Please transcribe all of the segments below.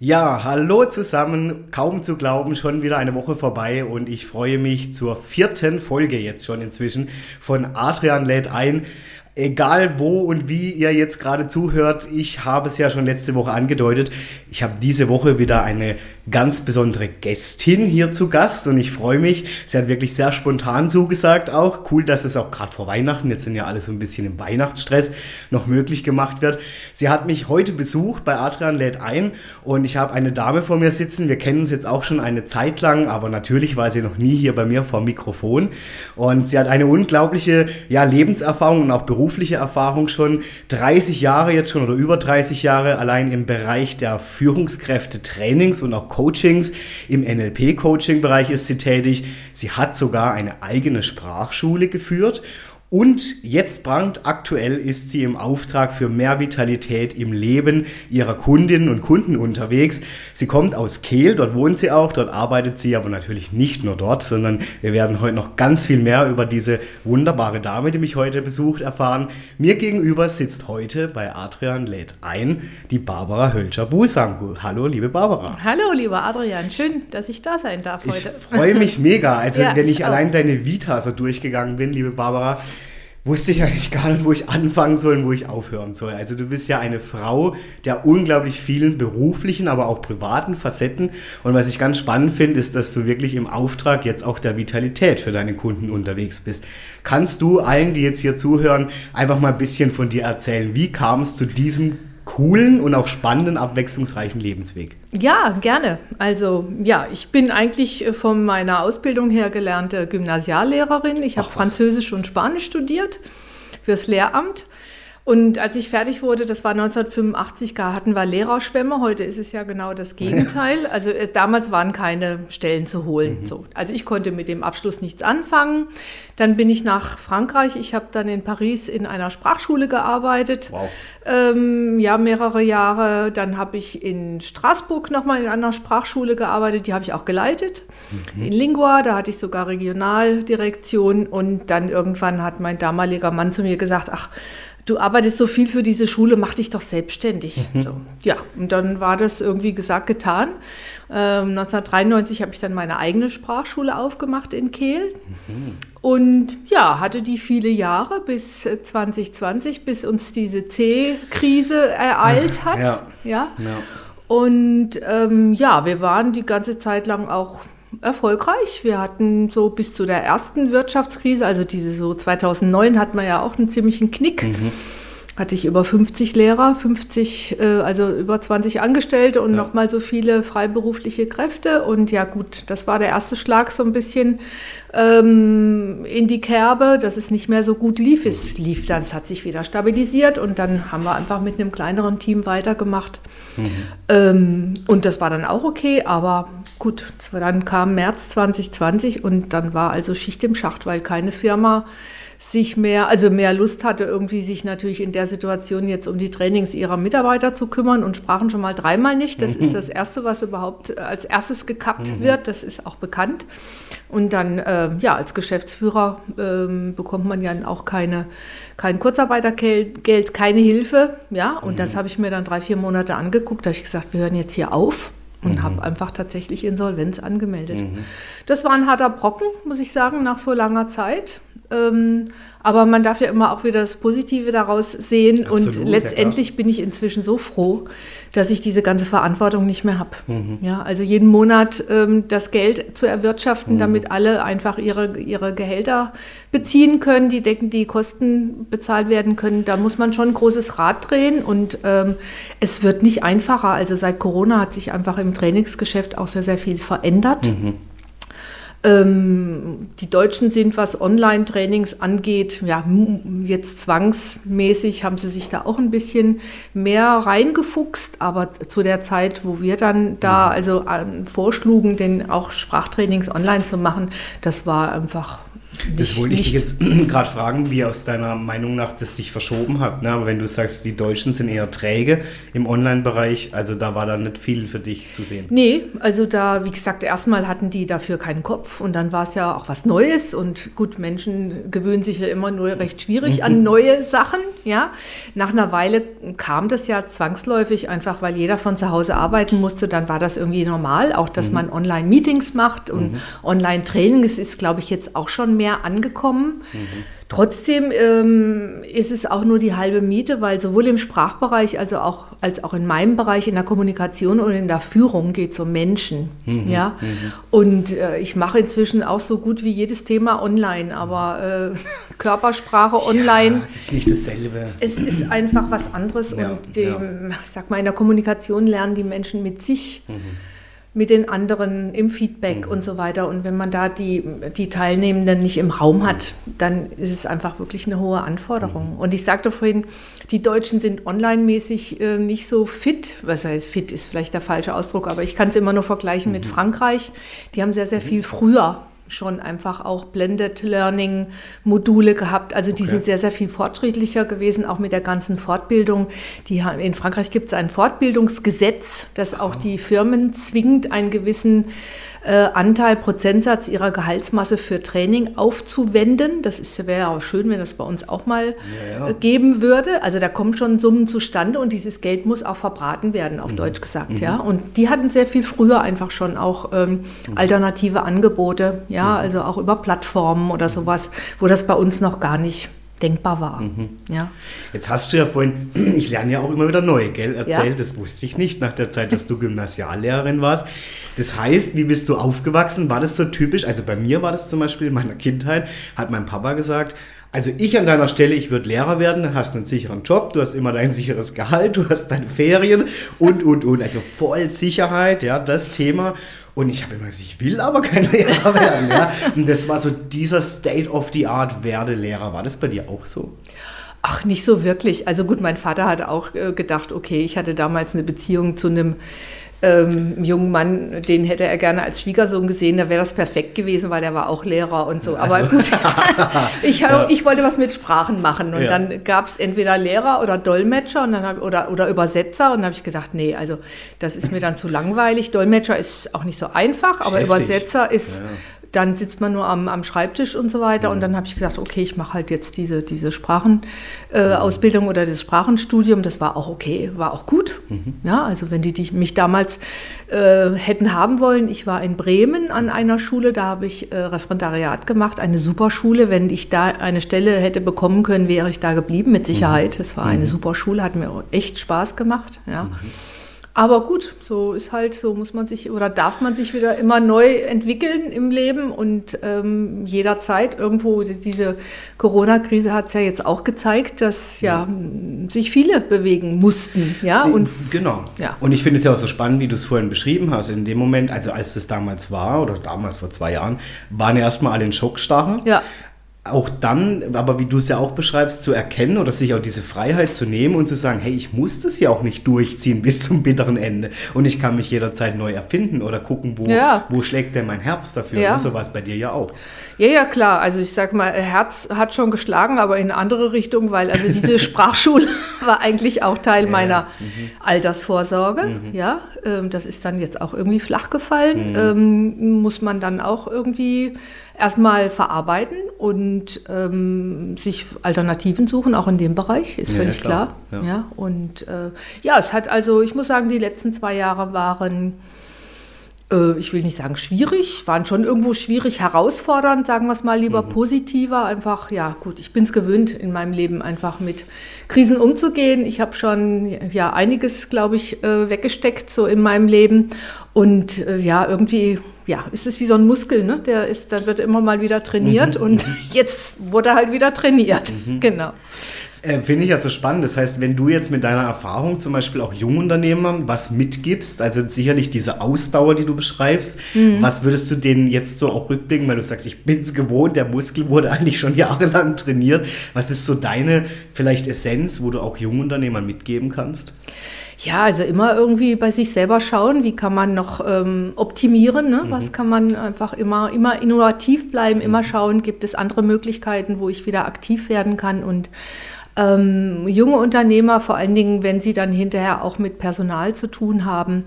Ja, hallo zusammen. Kaum zu glauben, schon wieder eine Woche vorbei und ich freue mich zur vierten Folge jetzt schon inzwischen von Adrian lädt ein. Egal wo und wie ihr jetzt gerade zuhört, ich habe es ja schon letzte Woche angedeutet. Ich habe diese Woche wieder eine ganz besondere Gästin hier zu Gast und ich freue mich. Sie hat wirklich sehr spontan zugesagt auch. Cool, dass es auch gerade vor Weihnachten, jetzt sind ja alle so ein bisschen im Weihnachtsstress, noch möglich gemacht wird. Sie hat mich heute besucht bei Adrian lädt ein und ich habe eine Dame vor mir sitzen. Wir kennen uns jetzt auch schon eine Zeit lang, aber natürlich war sie noch nie hier bei mir vor dem Mikrofon und sie hat eine unglaubliche ja, Lebenserfahrung und auch berufliche Erfahrung schon. 30 Jahre jetzt schon oder über 30 Jahre allein im Bereich der Führungskräfte Trainings und auch Coachings. Im NLP-Coaching-Bereich ist sie tätig. Sie hat sogar eine eigene Sprachschule geführt und jetzt brandaktuell ist sie im Auftrag für mehr Vitalität im Leben ihrer Kundinnen und Kunden unterwegs. Sie kommt aus Kehl, dort wohnt sie auch, dort arbeitet sie aber natürlich nicht nur dort, sondern wir werden heute noch ganz viel mehr über diese wunderbare Dame, die mich heute besucht, erfahren. Mir gegenüber sitzt heute bei Adrian lädt ein die Barbara Hölscher-Busangu. Hallo, liebe Barbara. Hallo, lieber Adrian. Schön, dass ich da sein darf heute. Ich freue mich mega. Also, ja, wenn ich, ich allein deine Vita so durchgegangen bin, liebe Barbara, wusste ich eigentlich gar nicht, wo ich anfangen soll und wo ich aufhören soll. Also du bist ja eine Frau der unglaublich vielen beruflichen, aber auch privaten Facetten. Und was ich ganz spannend finde, ist, dass du wirklich im Auftrag jetzt auch der Vitalität für deine Kunden unterwegs bist. Kannst du allen, die jetzt hier zuhören, einfach mal ein bisschen von dir erzählen? Wie kam es zu diesem coolen und auch spannenden, abwechslungsreichen Lebensweg? Ja, gerne. Also ja, ich bin eigentlich äh, von meiner Ausbildung her gelernte Gymnasiallehrerin. Ich habe Französisch und Spanisch studiert fürs Lehramt und als ich fertig wurde, das war 1985, hatten wir Lehrerschwämme. Heute ist es ja genau das Gegenteil. Also äh, damals waren keine Stellen zu holen. Mhm. So. Also ich konnte mit dem Abschluss nichts anfangen. Dann bin ich nach Frankreich. Ich habe dann in Paris in einer Sprachschule gearbeitet. Wow. Ähm, ja, mehrere Jahre. Dann habe ich in Straßburg nochmal in einer Sprachschule gearbeitet. Die habe ich auch geleitet. Mhm. In Lingua, da hatte ich sogar Regionaldirektion. Und dann irgendwann hat mein damaliger Mann zu mir gesagt, ach, du arbeitest so viel für diese Schule, mach dich doch selbstständig. Mhm. So, ja, und dann war das irgendwie gesagt, getan. Ähm, 1993 habe ich dann meine eigene Sprachschule aufgemacht in Kehl. Mhm. Und ja, hatte die viele Jahre bis 2020, bis uns diese C-Krise ereilt hat. Ja. ja. ja. Und ähm, ja, wir waren die ganze Zeit lang auch erfolgreich. Wir hatten so bis zu der ersten Wirtschaftskrise, also diese so 2009 hatten wir ja auch einen ziemlichen Knick. Mhm. Hatte ich über 50 Lehrer, 50, äh, also über 20 Angestellte und ja. nochmal so viele freiberufliche Kräfte. Und ja gut, das war der erste Schlag so ein bisschen ähm, in die Kerbe, dass es nicht mehr so gut lief. Es lief dann, es hat sich wieder stabilisiert und dann haben wir einfach mit einem kleineren Team weitergemacht. Mhm. Ähm, und das war dann auch okay, aber gut, dann kam März 2020 und dann war also Schicht im Schacht, weil keine Firma sich mehr, also mehr Lust hatte, irgendwie sich natürlich in der Situation jetzt um die Trainings ihrer Mitarbeiter zu kümmern und sprachen schon mal dreimal nicht. Das ist das Erste, was überhaupt als erstes gekappt mhm. wird. Das ist auch bekannt. Und dann, äh, ja, als Geschäftsführer äh, bekommt man ja auch keine, kein Kurzarbeitergeld, keine Hilfe. Ja, und mhm. das habe ich mir dann drei, vier Monate angeguckt. Da habe ich gesagt, wir hören jetzt hier auf und mhm. habe einfach tatsächlich Insolvenz angemeldet. Mhm. Das war ein harter Brocken, muss ich sagen, nach so langer Zeit. Ähm, aber man darf ja immer auch wieder das Positive daraus sehen. Absolut, und letztendlich ja, bin ich inzwischen so froh, dass ich diese ganze Verantwortung nicht mehr habe. Mhm. Ja, also jeden Monat ähm, das Geld zu erwirtschaften, mhm. damit alle einfach ihre, ihre Gehälter beziehen können, die decken, die Kosten bezahlt werden können. Da muss man schon ein großes Rad drehen und ähm, es wird nicht einfacher. Also seit Corona hat sich einfach im Trainingsgeschäft auch sehr, sehr viel verändert. Mhm. Ähm, die Deutschen sind, was Online-Trainings angeht, ja, jetzt zwangsmäßig haben sie sich da auch ein bisschen mehr reingefuchst, aber zu der Zeit, wo wir dann da also ähm, vorschlugen, den auch Sprachtrainings online zu machen, das war einfach das wollte ich dich jetzt gerade fragen, wie aus deiner Meinung nach das sich verschoben hat. Ne? Aber wenn du sagst, die Deutschen sind eher träge im Online-Bereich, also da war da nicht viel für dich zu sehen. Nee, also da, wie gesagt, erstmal hatten die dafür keinen Kopf und dann war es ja auch was Neues und gut, Menschen gewöhnen sich ja immer nur recht schwierig an neue Sachen. Ja, nach einer Weile kam das ja zwangsläufig einfach, weil jeder von zu Hause arbeiten musste. Dann war das irgendwie normal, auch dass mhm. man Online-Meetings macht und mhm. Online-Training. Es ist, glaube ich, jetzt auch schon mehr angekommen. Mhm. Trotzdem ähm, ist es auch nur die halbe Miete, weil sowohl im Sprachbereich also auch, als auch in meinem Bereich in der Kommunikation und in der Führung geht es um Menschen. Mhm, ja? Mhm. Und äh, ich mache inzwischen auch so gut wie jedes Thema online, aber äh, Körpersprache online. Ja, das ist nicht dasselbe. Es ist einfach was anderes ja, und dem, ja. ich sag mal, in der Kommunikation lernen die Menschen mit sich. Mhm mit den anderen im Feedback mhm. und so weiter. Und wenn man da die, die Teilnehmenden nicht im Raum hat, dann ist es einfach wirklich eine hohe Anforderung. Mhm. Und ich sagte vorhin, die Deutschen sind online-mäßig äh, nicht so fit. Was heißt fit ist vielleicht der falsche Ausdruck, aber ich kann es immer nur vergleichen mhm. mit Frankreich. Die haben sehr, sehr mhm. viel früher schon einfach auch Blended Learning Module gehabt. Also die okay. sind sehr, sehr viel fortschrittlicher gewesen, auch mit der ganzen Fortbildung. Die, in Frankreich gibt es ein Fortbildungsgesetz, das auch die Firmen zwingt, einen gewissen äh, Anteil, Prozentsatz ihrer Gehaltsmasse für Training aufzuwenden. Das wäre auch schön, wenn das bei uns auch mal ja, ja. Äh, geben würde. Also da kommen schon Summen zustande und dieses Geld muss auch verbraten werden, auf mhm. Deutsch gesagt. Mhm. Ja. Und die hatten sehr viel früher einfach schon auch ähm, mhm. alternative Angebote, ja, mhm. also auch über Plattformen oder sowas, wo das bei uns noch gar nicht denkbar war. Mhm. Ja. Jetzt hast du ja vorhin, ich lerne ja auch immer wieder neu, gell, erzählt, ja. das wusste ich nicht nach der Zeit, dass du Gymnasiallehrerin warst. Das heißt, wie bist du aufgewachsen? War das so typisch? Also bei mir war das zum Beispiel in meiner Kindheit, hat mein Papa gesagt, also ich an deiner Stelle, ich würde Lehrer werden, hast einen sicheren Job, du hast immer dein sicheres Gehalt, du hast deine Ferien und, und, und. Also voll Sicherheit, ja, das Thema. Und ich habe immer gesagt, ich will aber kein Lehrer werden. Ja. Und das war so dieser State of the Art werde Lehrer. War das bei dir auch so? Ach, nicht so wirklich. Also gut, mein Vater hat auch äh, gedacht, okay, ich hatte damals eine Beziehung zu einem ähm, jungen Mann, den hätte er gerne als Schwiegersohn gesehen, da wäre das perfekt gewesen, weil der war auch Lehrer und so. Aber also. gut, ich, ja. ich wollte was mit Sprachen machen und ja. dann gab es entweder Lehrer oder Dolmetscher und dann hab, oder, oder Übersetzer und dann habe ich gedacht, nee, also das ist mir dann zu langweilig. Dolmetscher ist auch nicht so einfach, aber Übersetzer ist... Ja dann sitzt man nur am, am Schreibtisch und so weiter. Mhm. Und dann habe ich gesagt, okay, ich mache halt jetzt diese, diese Sprachenausbildung äh, oder das Sprachenstudium. Das war auch okay, war auch gut. Mhm. Ja, also wenn die, die mich damals äh, hätten haben wollen, ich war in Bremen an einer Schule, da habe ich äh, Referendariat gemacht, eine super Schule. Wenn ich da eine Stelle hätte bekommen können, wäre ich da geblieben, mit Sicherheit. Es mhm. war eine mhm. super Schule, hat mir echt Spaß gemacht. Ja. Mhm. Aber gut, so ist halt, so muss man sich oder darf man sich wieder immer neu entwickeln im Leben und ähm, jederzeit irgendwo, diese Corona-Krise hat es ja jetzt auch gezeigt, dass ja, ja, sich viele bewegen mussten. Ja, und, genau. Ja. Und ich finde es ja auch so spannend, wie du es vorhin beschrieben hast. In dem Moment, also als das damals war oder damals vor zwei Jahren, waren erstmal alle in Schockstarre. Ja auch dann, aber wie du es ja auch beschreibst, zu erkennen oder sich auch diese Freiheit zu nehmen und zu sagen, hey, ich muss das ja auch nicht durchziehen bis zum bitteren Ende und ich kann mich jederzeit neu erfinden oder gucken, wo, ja. wo schlägt denn mein Herz dafür. Ja. Ne? So war es bei dir ja auch. Ja, ja, klar. Also ich sag mal, Herz hat schon geschlagen, aber in eine andere Richtung, weil also diese Sprachschule war eigentlich auch Teil ja, meiner mhm. Altersvorsorge. Mhm. Ja, ähm, das ist dann jetzt auch irgendwie flach gefallen. Mhm. Ähm, muss man dann auch irgendwie erstmal verarbeiten und ähm, sich Alternativen suchen, auch in dem Bereich, ist völlig ja, klar. klar. Ja. ja. und äh, ja, es hat also, ich muss sagen, die letzten zwei Jahre waren, äh, ich will nicht sagen schwierig, waren schon irgendwo schwierig, herausfordernd, sagen wir es mal lieber mhm. positiver. Einfach, ja, gut, ich bin es gewöhnt, in meinem Leben einfach mit Krisen umzugehen. Ich habe schon ja einiges, glaube ich, äh, weggesteckt so in meinem Leben und äh, ja, irgendwie ja, ist es wie so ein Muskel, ne? Der ist, da wird immer mal wieder trainiert mhm. und mhm. jetzt wurde halt wieder trainiert. Mhm. Genau. Äh, Finde ich ja so spannend. Das heißt, wenn du jetzt mit deiner Erfahrung zum Beispiel auch Jungunternehmern was mitgibst, also sicherlich diese Ausdauer, die du beschreibst, mhm. was würdest du denen jetzt so auch rückblicken, weil du sagst, ich bin es gewohnt, der Muskel wurde eigentlich schon jahrelang trainiert. Was ist so deine vielleicht Essenz, wo du auch Jungunternehmern mitgeben kannst? Ja, also immer irgendwie bei sich selber schauen, wie kann man noch ähm, optimieren, ne? Mhm. was kann man einfach immer, immer innovativ bleiben, mhm. immer schauen, gibt es andere Möglichkeiten, wo ich wieder aktiv werden kann und ähm, junge Unternehmer, vor allen Dingen, wenn sie dann hinterher auch mit Personal zu tun haben,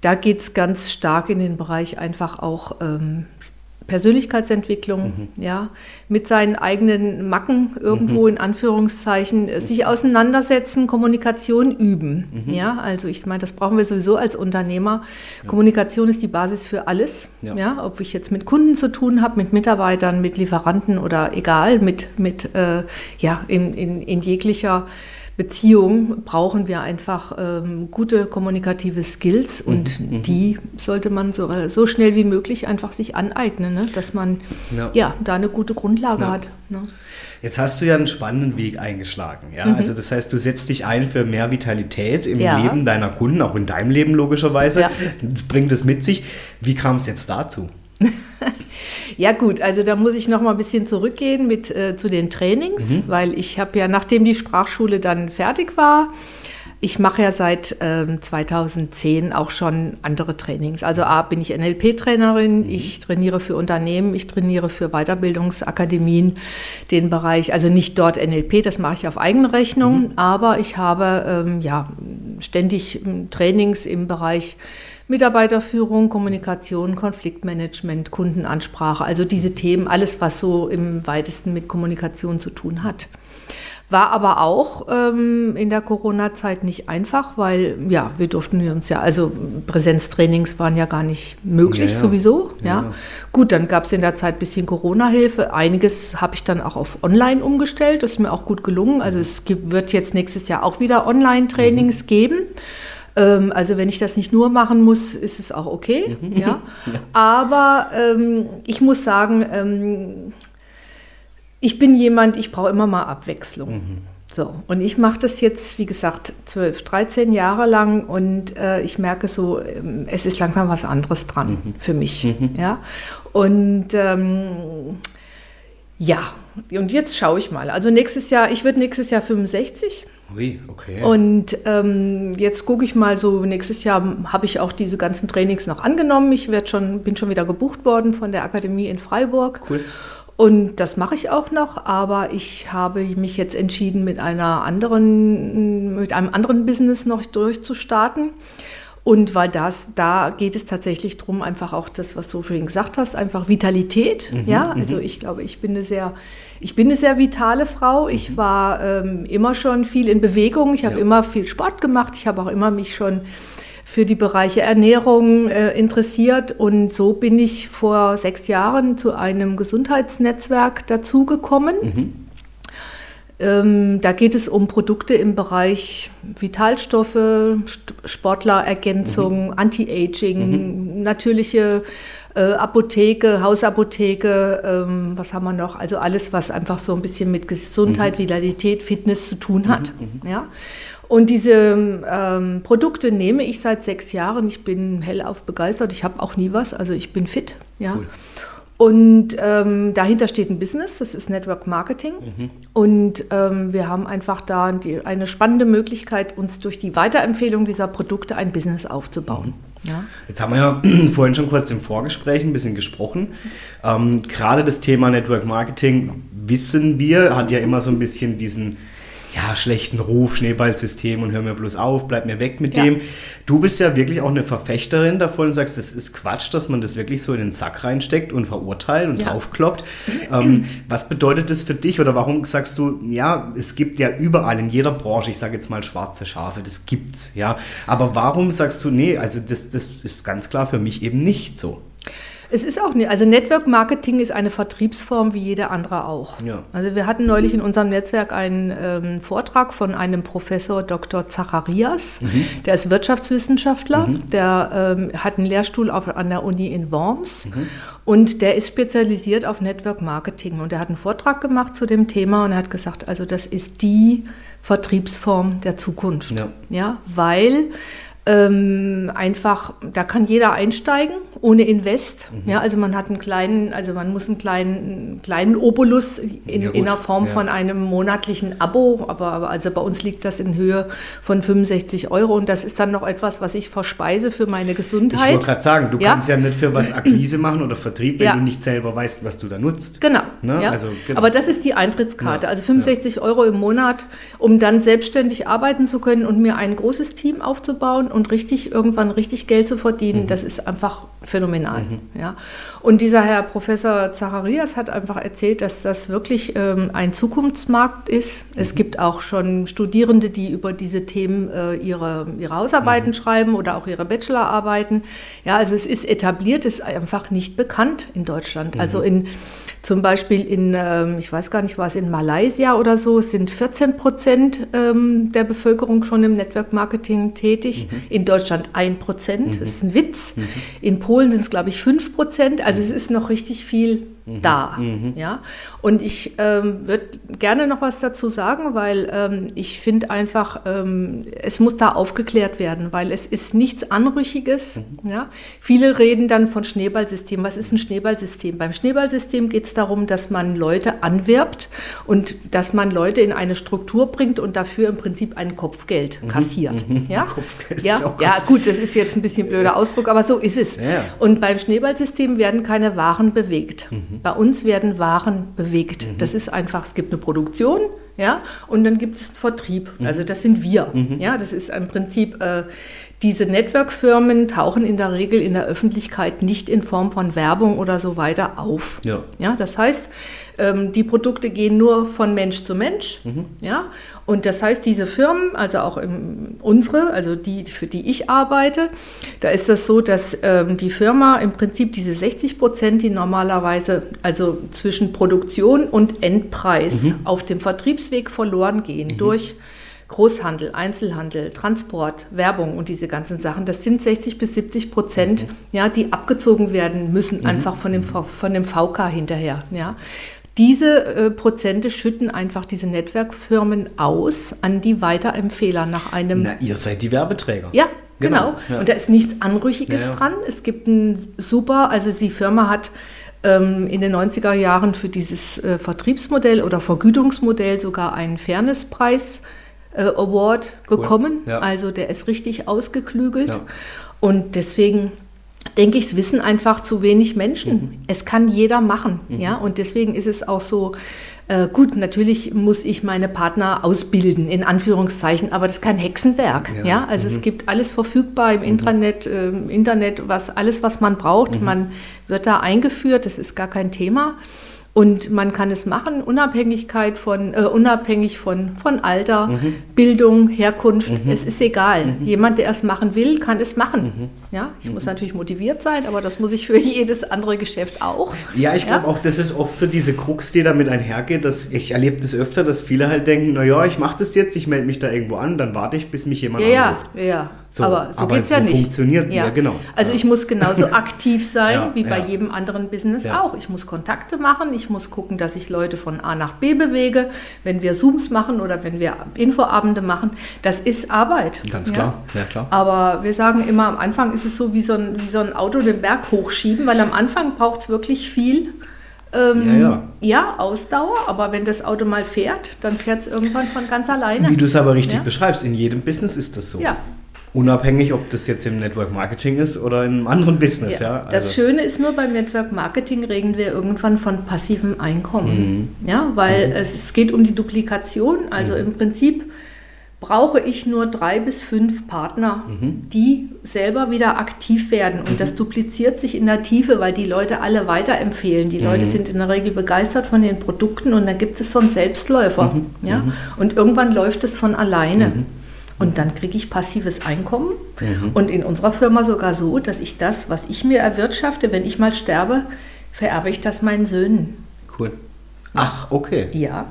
da geht es ganz stark in den Bereich einfach auch ähm, Persönlichkeitsentwicklung, mhm. ja, mit seinen eigenen Macken irgendwo mhm. in Anführungszeichen, mhm. sich auseinandersetzen, Kommunikation üben. Mhm. Ja, also ich meine, das brauchen wir sowieso als Unternehmer. Ja. Kommunikation ist die Basis für alles. Ja. ja, ob ich jetzt mit Kunden zu tun habe, mit Mitarbeitern, mit Lieferanten oder egal, mit, mit äh, ja, in, in, in jeglicher Beziehung brauchen wir einfach ähm, gute kommunikative Skills mhm, und mhm, die sollte man so, so schnell wie möglich einfach sich aneignen, ne? dass man ja. ja. da eine gute Grundlage ja. hat. Ne? Jetzt hast du ja einen spannenden Weg eingeschlagen. Ja? Mhm. Also das heißt, du setzt dich ein für mehr Vitalität im ja. Leben deiner Kunden, auch in deinem Leben logischerweise. Bringt es mit sich. Wie kam es jetzt dazu? ja gut, also da muss ich noch mal ein bisschen zurückgehen mit äh, zu den Trainings, mhm. weil ich habe ja, nachdem die Sprachschule dann fertig war, ich mache ja seit ähm, 2010 auch schon andere Trainings. Also A, bin ich NLP-Trainerin, mhm. ich trainiere für Unternehmen, ich trainiere für Weiterbildungsakademien den Bereich, also nicht dort NLP, das mache ich auf eigene Rechnung, mhm. aber ich habe ähm, ja ständig ähm, Trainings im Bereich Mitarbeiterführung, Kommunikation, Konfliktmanagement, Kundenansprache, also diese Themen, alles, was so im weitesten mit Kommunikation zu tun hat. War aber auch ähm, in der Corona-Zeit nicht einfach, weil ja, wir durften uns ja, also Präsenztrainings waren ja gar nicht möglich ja, sowieso. Ja. ja. Gut, dann gab es in der Zeit ein bisschen Corona-Hilfe. Einiges habe ich dann auch auf Online umgestellt. Das ist mir auch gut gelungen. Also es gibt, wird jetzt nächstes Jahr auch wieder Online-Trainings mhm. geben. Ähm, also wenn ich das nicht nur machen muss, ist es auch okay. Mhm. ja. Aber ähm, ich muss sagen, ähm, ich bin jemand, ich brauche immer mal Abwechslung. Mhm. So, und ich mache das jetzt, wie gesagt, 12, 13 Jahre lang und äh, ich merke so, ähm, es ist langsam was anderes dran mhm. für mich. Mhm. Ja? Und ähm, ja, und jetzt schaue ich mal. Also nächstes Jahr, ich werde nächstes Jahr 65. Ui, okay. Und ähm, jetzt gucke ich mal so, nächstes Jahr habe ich auch diese ganzen Trainings noch angenommen. Ich schon, bin schon wieder gebucht worden von der Akademie in Freiburg. Cool. Und das mache ich auch noch, aber ich habe mich jetzt entschieden, mit einer anderen, mit einem anderen Business noch durchzustarten. Und weil das, da geht es tatsächlich darum, einfach auch das, was du vorhin gesagt hast, einfach Vitalität. Mhm, ja, also mhm. ich glaube, ich bin eine sehr ich bin eine sehr vitale Frau. Ich mhm. war ähm, immer schon viel in Bewegung. Ich habe ja. immer viel Sport gemacht. Ich habe auch immer mich schon für die Bereiche Ernährung äh, interessiert. Und so bin ich vor sechs Jahren zu einem Gesundheitsnetzwerk dazugekommen. Mhm. Ähm, da geht es um Produkte im Bereich Vitalstoffe, Sportlerergänzung, mhm. Anti-Aging, mhm. natürliche äh, Apotheke, Hausapotheke, ähm, was haben wir noch? Also alles, was einfach so ein bisschen mit Gesundheit, mhm. Vitalität, Fitness zu tun hat. Mhm, mhm. Ja? Und diese ähm, Produkte nehme ich seit sechs Jahren. Ich bin hellauf begeistert. Ich habe auch nie was, also ich bin fit. Ja. Cool. Und ähm, dahinter steht ein Business, das ist Network Marketing. Mhm. Und ähm, wir haben einfach da die, eine spannende Möglichkeit, uns durch die Weiterempfehlung dieser Produkte ein Business aufzubauen. Mhm. Ja. Jetzt haben wir ja vorhin schon kurz im Vorgespräch ein bisschen gesprochen. Ähm, gerade das Thema Network Marketing wissen wir, hat ja immer so ein bisschen diesen ja, schlechten Ruf, Schneeballsystem und hör mir bloß auf, bleib mir weg mit ja. dem. Du bist ja wirklich auch eine Verfechterin davon und sagst, das ist Quatsch, dass man das wirklich so in den Sack reinsteckt und verurteilt und ja. draufkloppt. Ähm, was bedeutet das für dich oder warum sagst du, ja, es gibt ja überall in jeder Branche, ich sage jetzt mal schwarze Schafe, das gibt's, ja. Aber warum sagst du, nee, also das, das ist ganz klar für mich eben nicht so? Es ist auch nicht, also Network Marketing ist eine Vertriebsform wie jede andere auch. Ja. Also wir hatten neulich in unserem Netzwerk einen ähm, Vortrag von einem Professor Dr. Zacharias, mhm. der ist Wirtschaftswissenschaftler, mhm. der ähm, hat einen Lehrstuhl auf, an der Uni in Worms mhm. und der ist spezialisiert auf Network Marketing und er hat einen Vortrag gemacht zu dem Thema und er hat gesagt, also das ist die Vertriebsform der Zukunft. Ja, ja weil ähm, einfach, da kann jeder einsteigen ohne Invest. Mhm. Ja, also man hat einen kleinen, also man muss einen kleinen, kleinen Obolus in, ja, in der Form ja. von einem monatlichen Abo, aber also bei uns liegt das in Höhe von 65 Euro und das ist dann noch etwas, was ich verspeise für meine Gesundheit. Ich wollte gerade sagen, du ja? kannst ja nicht für was Akquise machen oder Vertrieb, wenn du nicht selber weißt, was du da nutzt. Genau. Ne? Also, genau. Aber das ist die Eintrittskarte, also 65 Euro im Monat, um dann selbstständig arbeiten zu können und mir ein großes Team aufzubauen und richtig irgendwann richtig Geld zu verdienen, mhm. das ist einfach phänomenal. Mhm. Ja. Und dieser Herr Professor Zacharias hat einfach erzählt, dass das wirklich ähm, ein Zukunftsmarkt ist. Mhm. Es gibt auch schon Studierende, die über diese Themen äh, ihre, ihre Hausarbeiten mhm. schreiben oder auch ihre Bachelorarbeiten. Ja, also es ist etabliert, ist einfach nicht bekannt in Deutschland. Also mhm. in zum Beispiel in, ähm, ich weiß gar nicht, war es in Malaysia oder so, sind 14 Prozent ähm, der Bevölkerung schon im Network Marketing tätig. Mhm. In Deutschland 1 Prozent, mhm. das ist ein Witz. Mhm. In Polen sind es, glaube ich, 5 Prozent. Also es ist noch richtig viel mhm. da. Mhm. Ja? Und ich ähm, würde gerne noch was dazu sagen, weil ähm, ich finde einfach, ähm, es muss da aufgeklärt werden, weil es ist nichts Anrüchiges. Mhm. Ja? Viele reden dann von Schneeballsystem. Was ist ein Schneeballsystem? Beim Schneeballsystem geht es darum, dass man Leute anwirbt und dass man Leute in eine Struktur bringt und dafür im Prinzip ein Kopfgeld mhm. kassiert. Mhm. Ja? Kopfgeld ja? ja, gut, das ist jetzt ein bisschen blöder Ausdruck, aber so ist es. Ja. Und beim Schneeballsystem werden keine Waren bewegt. Mhm. Bei uns werden Waren bewegt. Mhm. Das ist einfach, es gibt eine Produktion, ja, und dann gibt es Vertrieb. Mhm. Also das sind wir. Mhm. Ja, das ist im Prinzip, äh, diese Network-Firmen tauchen in der Regel in der Öffentlichkeit nicht in Form von Werbung oder so weiter auf. Ja. Ja, das heißt, ähm, die Produkte gehen nur von Mensch zu Mensch. Mhm. Ja? Und das heißt, diese Firmen, also auch im, unsere, also die, für die ich arbeite, da ist das so, dass ähm, die Firma im Prinzip diese 60 Prozent, die normalerweise also zwischen Produktion und Endpreis mhm. auf dem Vertriebsweg verloren gehen mhm. durch Großhandel, Einzelhandel, Transport, Werbung und diese ganzen Sachen, das sind 60 bis 70 Prozent, mhm. ja, die abgezogen werden müssen, mhm. einfach von dem, von dem VK hinterher. Ja. Diese äh, Prozente schütten einfach diese Netzwerkfirmen aus an die Weiterempfehler nach einem. Na, ihr seid die Werbeträger. Ja, genau. genau. Ja. Und da ist nichts Anrüchiges ja, ja. dran. Es gibt ein super, also die Firma hat ähm, in den 90er Jahren für dieses äh, Vertriebsmodell oder Vergütungsmodell sogar einen Fairnesspreis äh, Award cool. bekommen. Also der ist richtig ausgeklügelt. Und deswegen denke ich, es wissen einfach zu wenig Menschen. Mhm. Es kann jeder machen. Mhm. Ja? Und deswegen ist es auch so, äh, gut, natürlich muss ich meine Partner ausbilden, in Anführungszeichen, aber das ist kein Hexenwerk. Ja, ja? Also mhm. es gibt alles verfügbar im mhm. Intranet, äh, Internet, was, alles, was man braucht. Mhm. Man wird da eingeführt, das ist gar kein Thema. Und man kann es machen, Unabhängigkeit von, äh, unabhängig von, von Alter, mhm. Bildung, Herkunft. Mhm. Es ist egal. Mhm. Jemand, der es machen will, kann es machen. Mhm. Ja, ich muss mhm. natürlich motiviert sein, aber das muss ich für jedes andere Geschäft auch. Ja, ich glaube ja? auch, das ist oft so diese Krux, die damit einhergeht. Dass ich erlebe das öfter, dass viele halt denken, naja, ich mache das jetzt, ich melde mich da irgendwo an, dann warte ich, bis mich jemand ja, anruft. Ja, ja. So, aber so geht es ja so nicht. funktioniert, ja, ja genau. Also ich muss genauso aktiv sein ja, wie bei ja. jedem anderen Business auch. Ich muss Kontakte machen, ich muss gucken, dass ich Leute von A nach B bewege. Wenn wir Zooms machen oder wenn wir Infoabende machen, das ist Arbeit. Ganz klar, ja, klar. Aber wir sagen immer, am Anfang ist es so wie so ein, wie so ein Auto den Berg hochschieben, weil am Anfang braucht es wirklich viel ähm, ja, ja. ja, Ausdauer, aber wenn das Auto mal fährt, dann fährt es irgendwann von ganz alleine. Wie du es aber richtig ja? beschreibst, in jedem Business ist das so. Ja, Unabhängig, ob das jetzt im Network Marketing ist oder in einem anderen Business. Ja. ja? Also. Das Schöne ist nur beim Network Marketing reden wir irgendwann von passivem Einkommen. Mhm. Ja, weil mhm. es, es, geht um die Duplikation. Also mhm. im Prinzip brauche ich nur drei bis fünf Partner, mhm. die selber wieder aktiv werden. Und das mhm. dupliziert sich in der Tiefe, weil die Leute alle weiterempfehlen. Die Leute mhm. sind in der Regel begeistert von den Produkten und dann gibt es so einen Selbstläufer. Ja? Und irgendwann läuft es von alleine. Und dann kriege ich passives Einkommen. Mhm. Und in unserer Firma sogar so, dass ich das, was ich mir erwirtschafte, wenn ich mal sterbe, vererbe ich das meinen Söhnen. Cool. Ach, okay. Ja.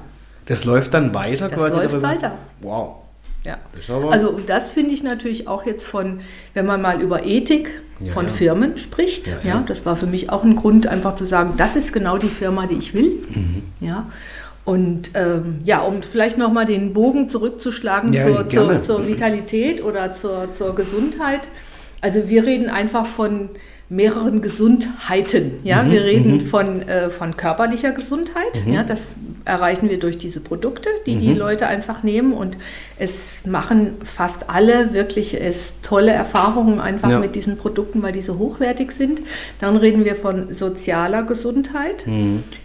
Das läuft dann weiter das quasi? Das läuft darüber? weiter. Wow. Ja. Also das finde ich natürlich auch jetzt von, wenn man mal über Ethik ja, von ja. Firmen spricht, ja, das war für mich auch ein Grund, einfach zu sagen, das ist genau die Firma, die ich will. Mhm. Ja. Und ähm, ja, um vielleicht nochmal den Bogen zurückzuschlagen zur, zur, zur, Vitalität oder zur, zur Gesundheit. Also wir reden einfach von mehreren Gesundheiten. Ja? Mhm, wir reden mhm. von, äh, von körperlicher Gesundheit. Mhm. Ja? Das erreichen wir durch diese Produkte, die die mhm. Leute einfach nehmen. Und es machen fast alle wirklich es tolle Erfahrungen einfach ja. mit diesen Produkten, weil die so hochwertig sind. Dann reden wir von sozialer Gesundheit.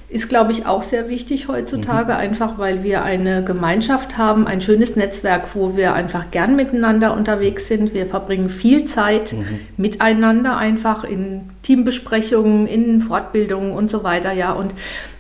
Ist, glaube ich, auch sehr wichtig heutzutage, mhm. einfach weil wir eine Gemeinschaft haben, ein schönes Netzwerk, wo wir einfach gern miteinander unterwegs sind. Wir verbringen viel Zeit mhm. miteinander einfach in Teambesprechungen, in Fortbildungen und so weiter. Ja, und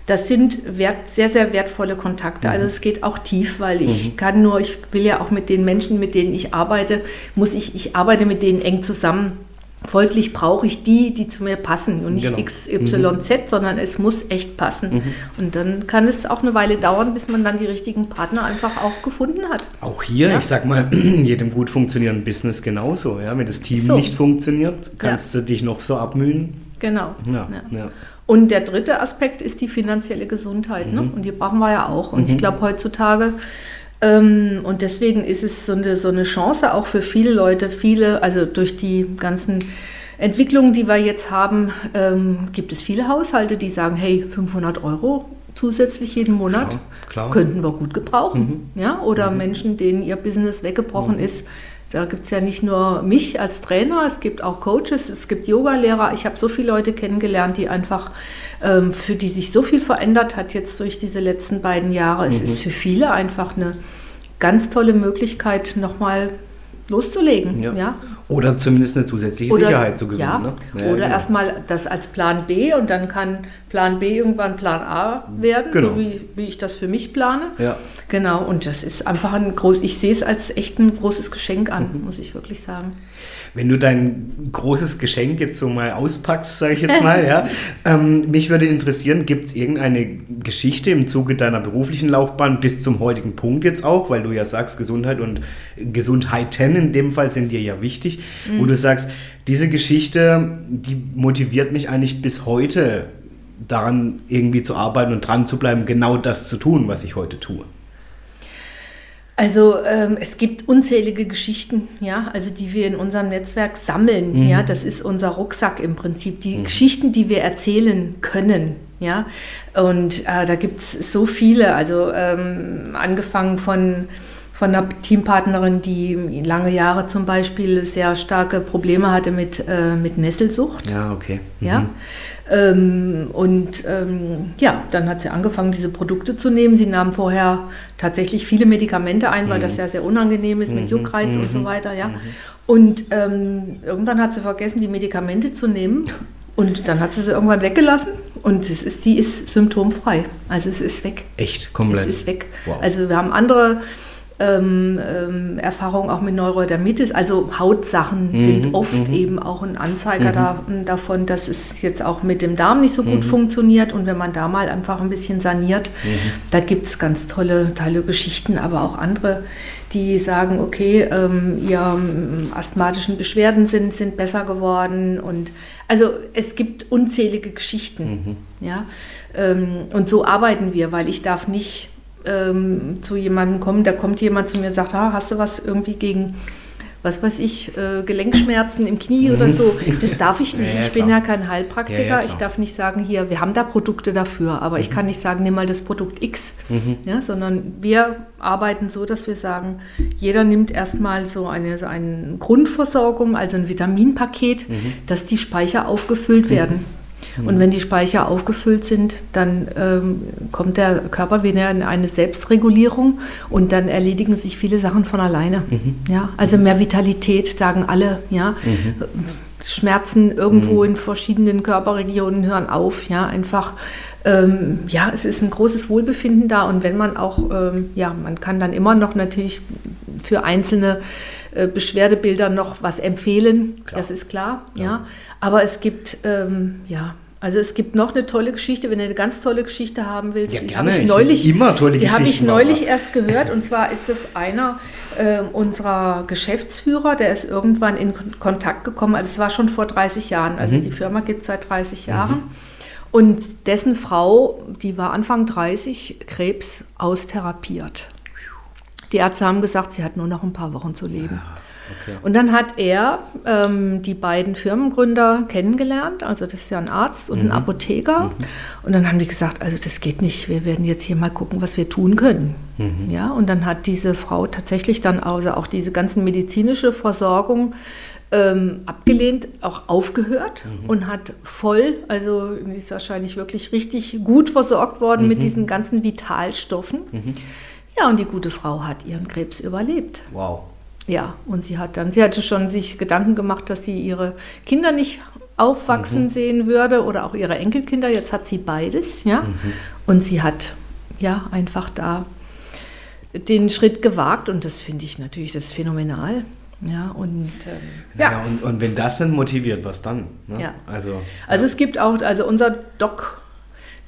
das sind wert, sehr, sehr wertvolle Kontakte. Also mhm. es geht auch tief, weil ich mhm. kann nur, ich will ja auch mit den Menschen, mit denen ich arbeite, muss ich, ich arbeite mit denen eng zusammen. Folglich brauche ich die, die zu mir passen und nicht genau. XYZ, mhm. sondern es muss echt passen. Mhm. Und dann kann es auch eine Weile dauern, bis man dann die richtigen Partner einfach auch gefunden hat. Auch hier, ja? ich sag mal, jedem gut funktionierenden Business genauso. Ja? Wenn das Team so. nicht funktioniert, kannst ja. du dich noch so abmühen. Genau. Ja, ja. Und der dritte Aspekt ist die finanzielle Gesundheit. Ne? Mhm. Ne? Und die brauchen wir ja auch. Und mhm. ich glaube, heutzutage und deswegen ist es so eine, so eine Chance auch für viele Leute, viele, also durch die ganzen Entwicklungen, die wir jetzt haben, ähm, gibt es viele Haushalte, die sagen, hey, 500 Euro zusätzlich jeden Monat klar, klar. könnten wir gut gebrauchen. Mhm. Ja? Oder mhm. Menschen, denen ihr Business weggebrochen mhm. ist. Da gibt es ja nicht nur mich als Trainer, es gibt auch Coaches, es gibt Yogalehrer. Ich habe so viele Leute kennengelernt, die einfach ähm, für die sich so viel verändert hat jetzt durch diese letzten beiden Jahre. Es mhm. ist für viele einfach eine ganz tolle Möglichkeit, nochmal loszulegen. Ja. ja. Oder zumindest eine zusätzliche oder, Sicherheit zu gewinnen. Ja, ne? ja oder genau. erstmal das als Plan B und dann kann Plan B irgendwann Plan A werden, genau. so wie, wie ich das für mich plane. Ja. Genau, und das ist einfach ein groß, ich sehe es als echt ein großes Geschenk an, mhm. muss ich wirklich sagen. Wenn du dein großes Geschenk jetzt so mal auspackst, sage ich jetzt mal, ja, ähm, mich würde interessieren, gibt es irgendeine Geschichte im Zuge deiner beruflichen Laufbahn bis zum heutigen Punkt jetzt auch, weil du ja sagst, Gesundheit und Gesundheiten in dem Fall sind dir ja wichtig, mhm. wo du sagst, diese Geschichte, die motiviert mich eigentlich bis heute daran irgendwie zu arbeiten und dran zu bleiben, genau das zu tun, was ich heute tue. Also ähm, es gibt unzählige Geschichten, ja, also die wir in unserem Netzwerk sammeln. Mhm. Ja, das ist unser Rucksack im Prinzip. Die mhm. Geschichten, die wir erzählen können. Ja, und äh, da gibt es so viele. Also ähm, angefangen von von einer Teampartnerin, die lange Jahre zum Beispiel sehr starke Probleme hatte mit, äh, mit Nesselsucht. Ja, okay. Mhm. Ja. Ähm, und ähm, ja, dann hat sie angefangen, diese Produkte zu nehmen. Sie nahm vorher tatsächlich viele Medikamente ein, weil mhm. das ja sehr unangenehm ist mit mhm. Juckreiz und so mhm. weiter. Ja. Mhm. Und ähm, irgendwann hat sie vergessen, die Medikamente zu nehmen. Und dann hat sie sie irgendwann weggelassen und es ist, sie ist symptomfrei. Also es ist weg. Echt? Komplett? Es ist weg. Wow. Also wir haben andere ähm, ähm, Erfahrung auch mit Neurodermitis. Also Hautsachen mhm, sind oft mhm. eben auch ein Anzeiger mhm. da, davon, dass es jetzt auch mit dem Darm nicht so gut mhm. funktioniert. Und wenn man da mal einfach ein bisschen saniert, mhm. da gibt es ganz tolle, tolle Geschichten, aber auch andere, die sagen, okay, ähm, ihre ähm, asthmatischen Beschwerden sind, sind besser geworden. Und also es gibt unzählige Geschichten. Mhm. Ja? Ähm, und so arbeiten wir, weil ich darf nicht ähm, zu jemandem kommen, da kommt jemand zu mir und sagt, ah, hast du was irgendwie gegen, was weiß ich, äh, Gelenkschmerzen im Knie oder so. Das darf ich nicht. Ja, ja, ich bin ja kein Heilpraktiker. Ja, ich darf nicht sagen, hier, wir haben da Produkte dafür, aber mhm. ich kann nicht sagen, nimm mal das Produkt X, mhm. ja, sondern wir arbeiten so, dass wir sagen, jeder nimmt erstmal so eine, so eine Grundversorgung, also ein Vitaminpaket, mhm. dass die Speicher aufgefüllt mhm. Und wenn die Speicher aufgefüllt sind, dann ähm, kommt der Körper wieder in eine Selbstregulierung und dann erledigen sich viele Sachen von alleine. Mhm. Ja, also mehr Vitalität, sagen alle. Ja, mhm. Schmerzen irgendwo mhm. in verschiedenen Körperregionen hören auf. Ja, einfach, ähm, ja, es ist ein großes Wohlbefinden da und wenn man auch, ähm, ja, man kann dann immer noch natürlich für einzelne äh, Beschwerdebilder noch was empfehlen, klar. das ist klar, ja. ja. Aber es gibt, ähm, ja, also es gibt noch eine tolle Geschichte, wenn du eine ganz tolle Geschichte haben willst. Ja, gerne. Ich neulich, immer tolle die habe ich neulich erst gehört und zwar ist es einer äh, unserer Geschäftsführer, der ist irgendwann in Kontakt gekommen, also es war schon vor 30 Jahren, also mhm. die Firma gibt es seit 30 Jahren. Mhm. Und dessen Frau, die war Anfang 30, Krebs austherapiert. Die Ärzte haben gesagt, sie hat nur noch ein paar Wochen zu leben. Ja. Okay. Und dann hat er ähm, die beiden Firmengründer kennengelernt. Also das ist ja ein Arzt und mhm. ein Apotheker. Mhm. Und dann haben die gesagt, also das geht nicht. Wir werden jetzt hier mal gucken, was wir tun können. Mhm. Ja, und dann hat diese Frau tatsächlich dann also auch diese ganzen medizinische Versorgung ähm, abgelehnt, auch aufgehört mhm. und hat voll, also ist wahrscheinlich wirklich richtig gut versorgt worden mit mhm. diesen ganzen Vitalstoffen. Mhm. Ja, und die gute Frau hat ihren Krebs überlebt. Wow. Ja, und sie hat dann, sie hatte schon sich Gedanken gemacht, dass sie ihre Kinder nicht aufwachsen mhm. sehen würde oder auch ihre Enkelkinder. Jetzt hat sie beides, ja. Mhm. Und sie hat ja einfach da den Schritt gewagt und das finde ich natürlich das phänomenal. Ja, und, ähm, naja, ja. Und, und wenn das dann motiviert, was dann? Ne? Ja. Also, also ja. es gibt auch, also unser Doc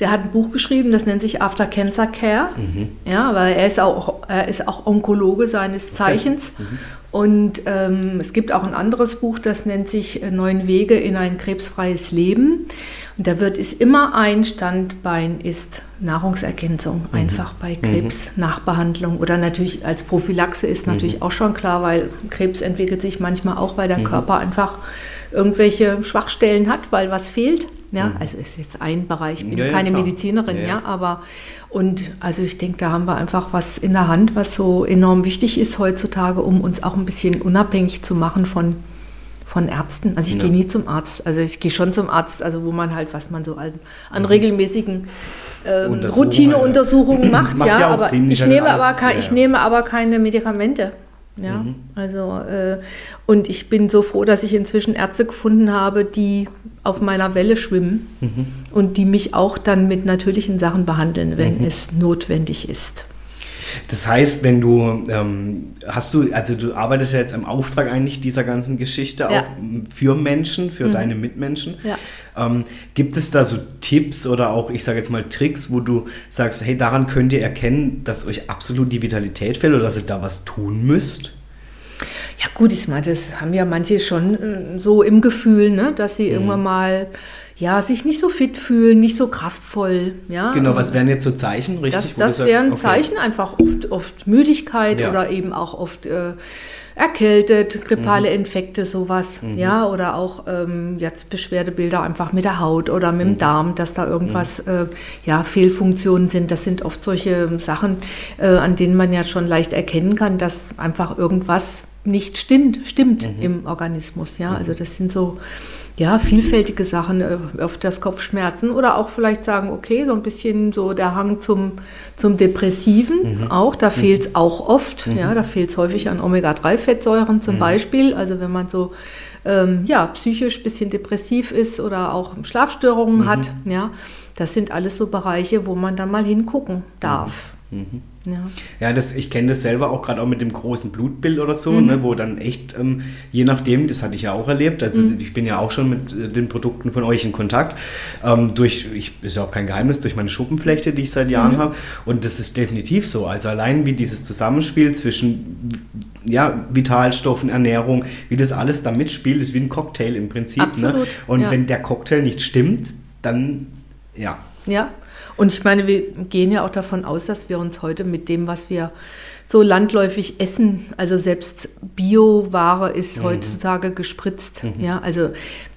der hat ein Buch geschrieben, das nennt sich After Cancer Care. Mhm. Ja, weil er ist auch, er ist auch Onkologe seines Zeichens. Okay. Mhm. Und ähm, es gibt auch ein anderes Buch, das nennt sich Neun Wege in ein krebsfreies Leben. Und da wird es immer ein Standbein ist Nahrungsergänzung, mhm. einfach bei mhm. Krebsnachbehandlung oder natürlich als Prophylaxe ist natürlich mhm. auch schon klar, weil Krebs entwickelt sich manchmal auch, weil der mhm. Körper einfach irgendwelche Schwachstellen hat, weil was fehlt. Ja, mhm. also ist jetzt ein Bereich, ich bin ja, keine ja, Medizinerin, ja, ja, aber und also ich denke, da haben wir einfach was in der Hand, was so enorm wichtig ist heutzutage, um uns auch ein bisschen unabhängig zu machen von, von Ärzten. Also ich gehe nie zum Arzt, also ich gehe schon zum Arzt, also wo man halt, was man so an, an mhm. regelmäßigen ähm, Routineuntersuchungen macht, macht, ja, aber Sinn, ich nehme aber, ich nehme aber keine Medikamente. Ja, mhm. also äh, und ich bin so froh, dass ich inzwischen Ärzte gefunden habe, die auf meiner Welle schwimmen mhm. und die mich auch dann mit natürlichen Sachen behandeln, wenn mhm. es notwendig ist. Das heißt, wenn du, ähm, hast du, also du arbeitest ja jetzt im Auftrag eigentlich dieser ganzen Geschichte ja. auch für Menschen, für mhm. deine Mitmenschen. Ja. Ähm, gibt es da so Tipps oder auch, ich sage jetzt mal Tricks, wo du sagst, hey, daran könnt ihr erkennen, dass euch absolut die Vitalität fehlt oder dass ihr da was tun müsst? Ja gut, ich meine, das haben ja manche schon äh, so im Gefühl, ne, dass sie mhm. irgendwann mal ja, sich nicht so fit fühlen, nicht so kraftvoll. Ja? Genau, was wären jetzt so Zeichen, richtig? Das, das wären okay. Zeichen einfach oft, oft Müdigkeit ja. oder eben auch oft äh, erkältet, grippale mhm. Infekte, sowas. Mhm. Ja, oder auch ähm, jetzt Beschwerdebilder einfach mit der Haut oder mit dem mhm. Darm, dass da irgendwas, mhm. äh, ja, Fehlfunktionen sind. Das sind oft solche Sachen, äh, an denen man ja schon leicht erkennen kann, dass einfach irgendwas nicht stimmt, stimmt mhm. im Organismus. Ja, also das sind so ja, vielfältige Sachen, äh, öfters Kopfschmerzen oder auch vielleicht sagen, okay, so ein bisschen so der Hang zum, zum Depressiven mhm. auch, da fehlt es mhm. auch oft, mhm. ja, da fehlt es häufig an Omega-3-Fettsäuren zum mhm. Beispiel, also wenn man so ähm, ja, psychisch ein bisschen depressiv ist oder auch Schlafstörungen mhm. hat, ja, das sind alles so Bereiche, wo man dann mal hingucken darf. Mhm. Ja, ja das, ich kenne das selber auch gerade auch mit dem großen Blutbild oder so, mhm. ne, wo dann echt, ähm, je nachdem, das hatte ich ja auch erlebt, also mhm. ich bin ja auch schon mit äh, den Produkten von euch in Kontakt, ähm, durch, ich, ist ja auch kein Geheimnis, durch meine Schuppenflechte, die ich seit Jahren mhm. habe und das ist definitiv so, also allein wie dieses Zusammenspiel zwischen ja, Vitalstoffen, Ernährung, wie das alles da mitspielt, ist wie ein Cocktail im Prinzip. Ne? Absolut, ne? Und ja. wenn der Cocktail nicht stimmt, dann ja. Ja, und ich meine, wir gehen ja auch davon aus, dass wir uns heute mit dem, was wir so landläufig essen, also selbst Bioware ist mhm. heutzutage gespritzt. Mhm. Ja, also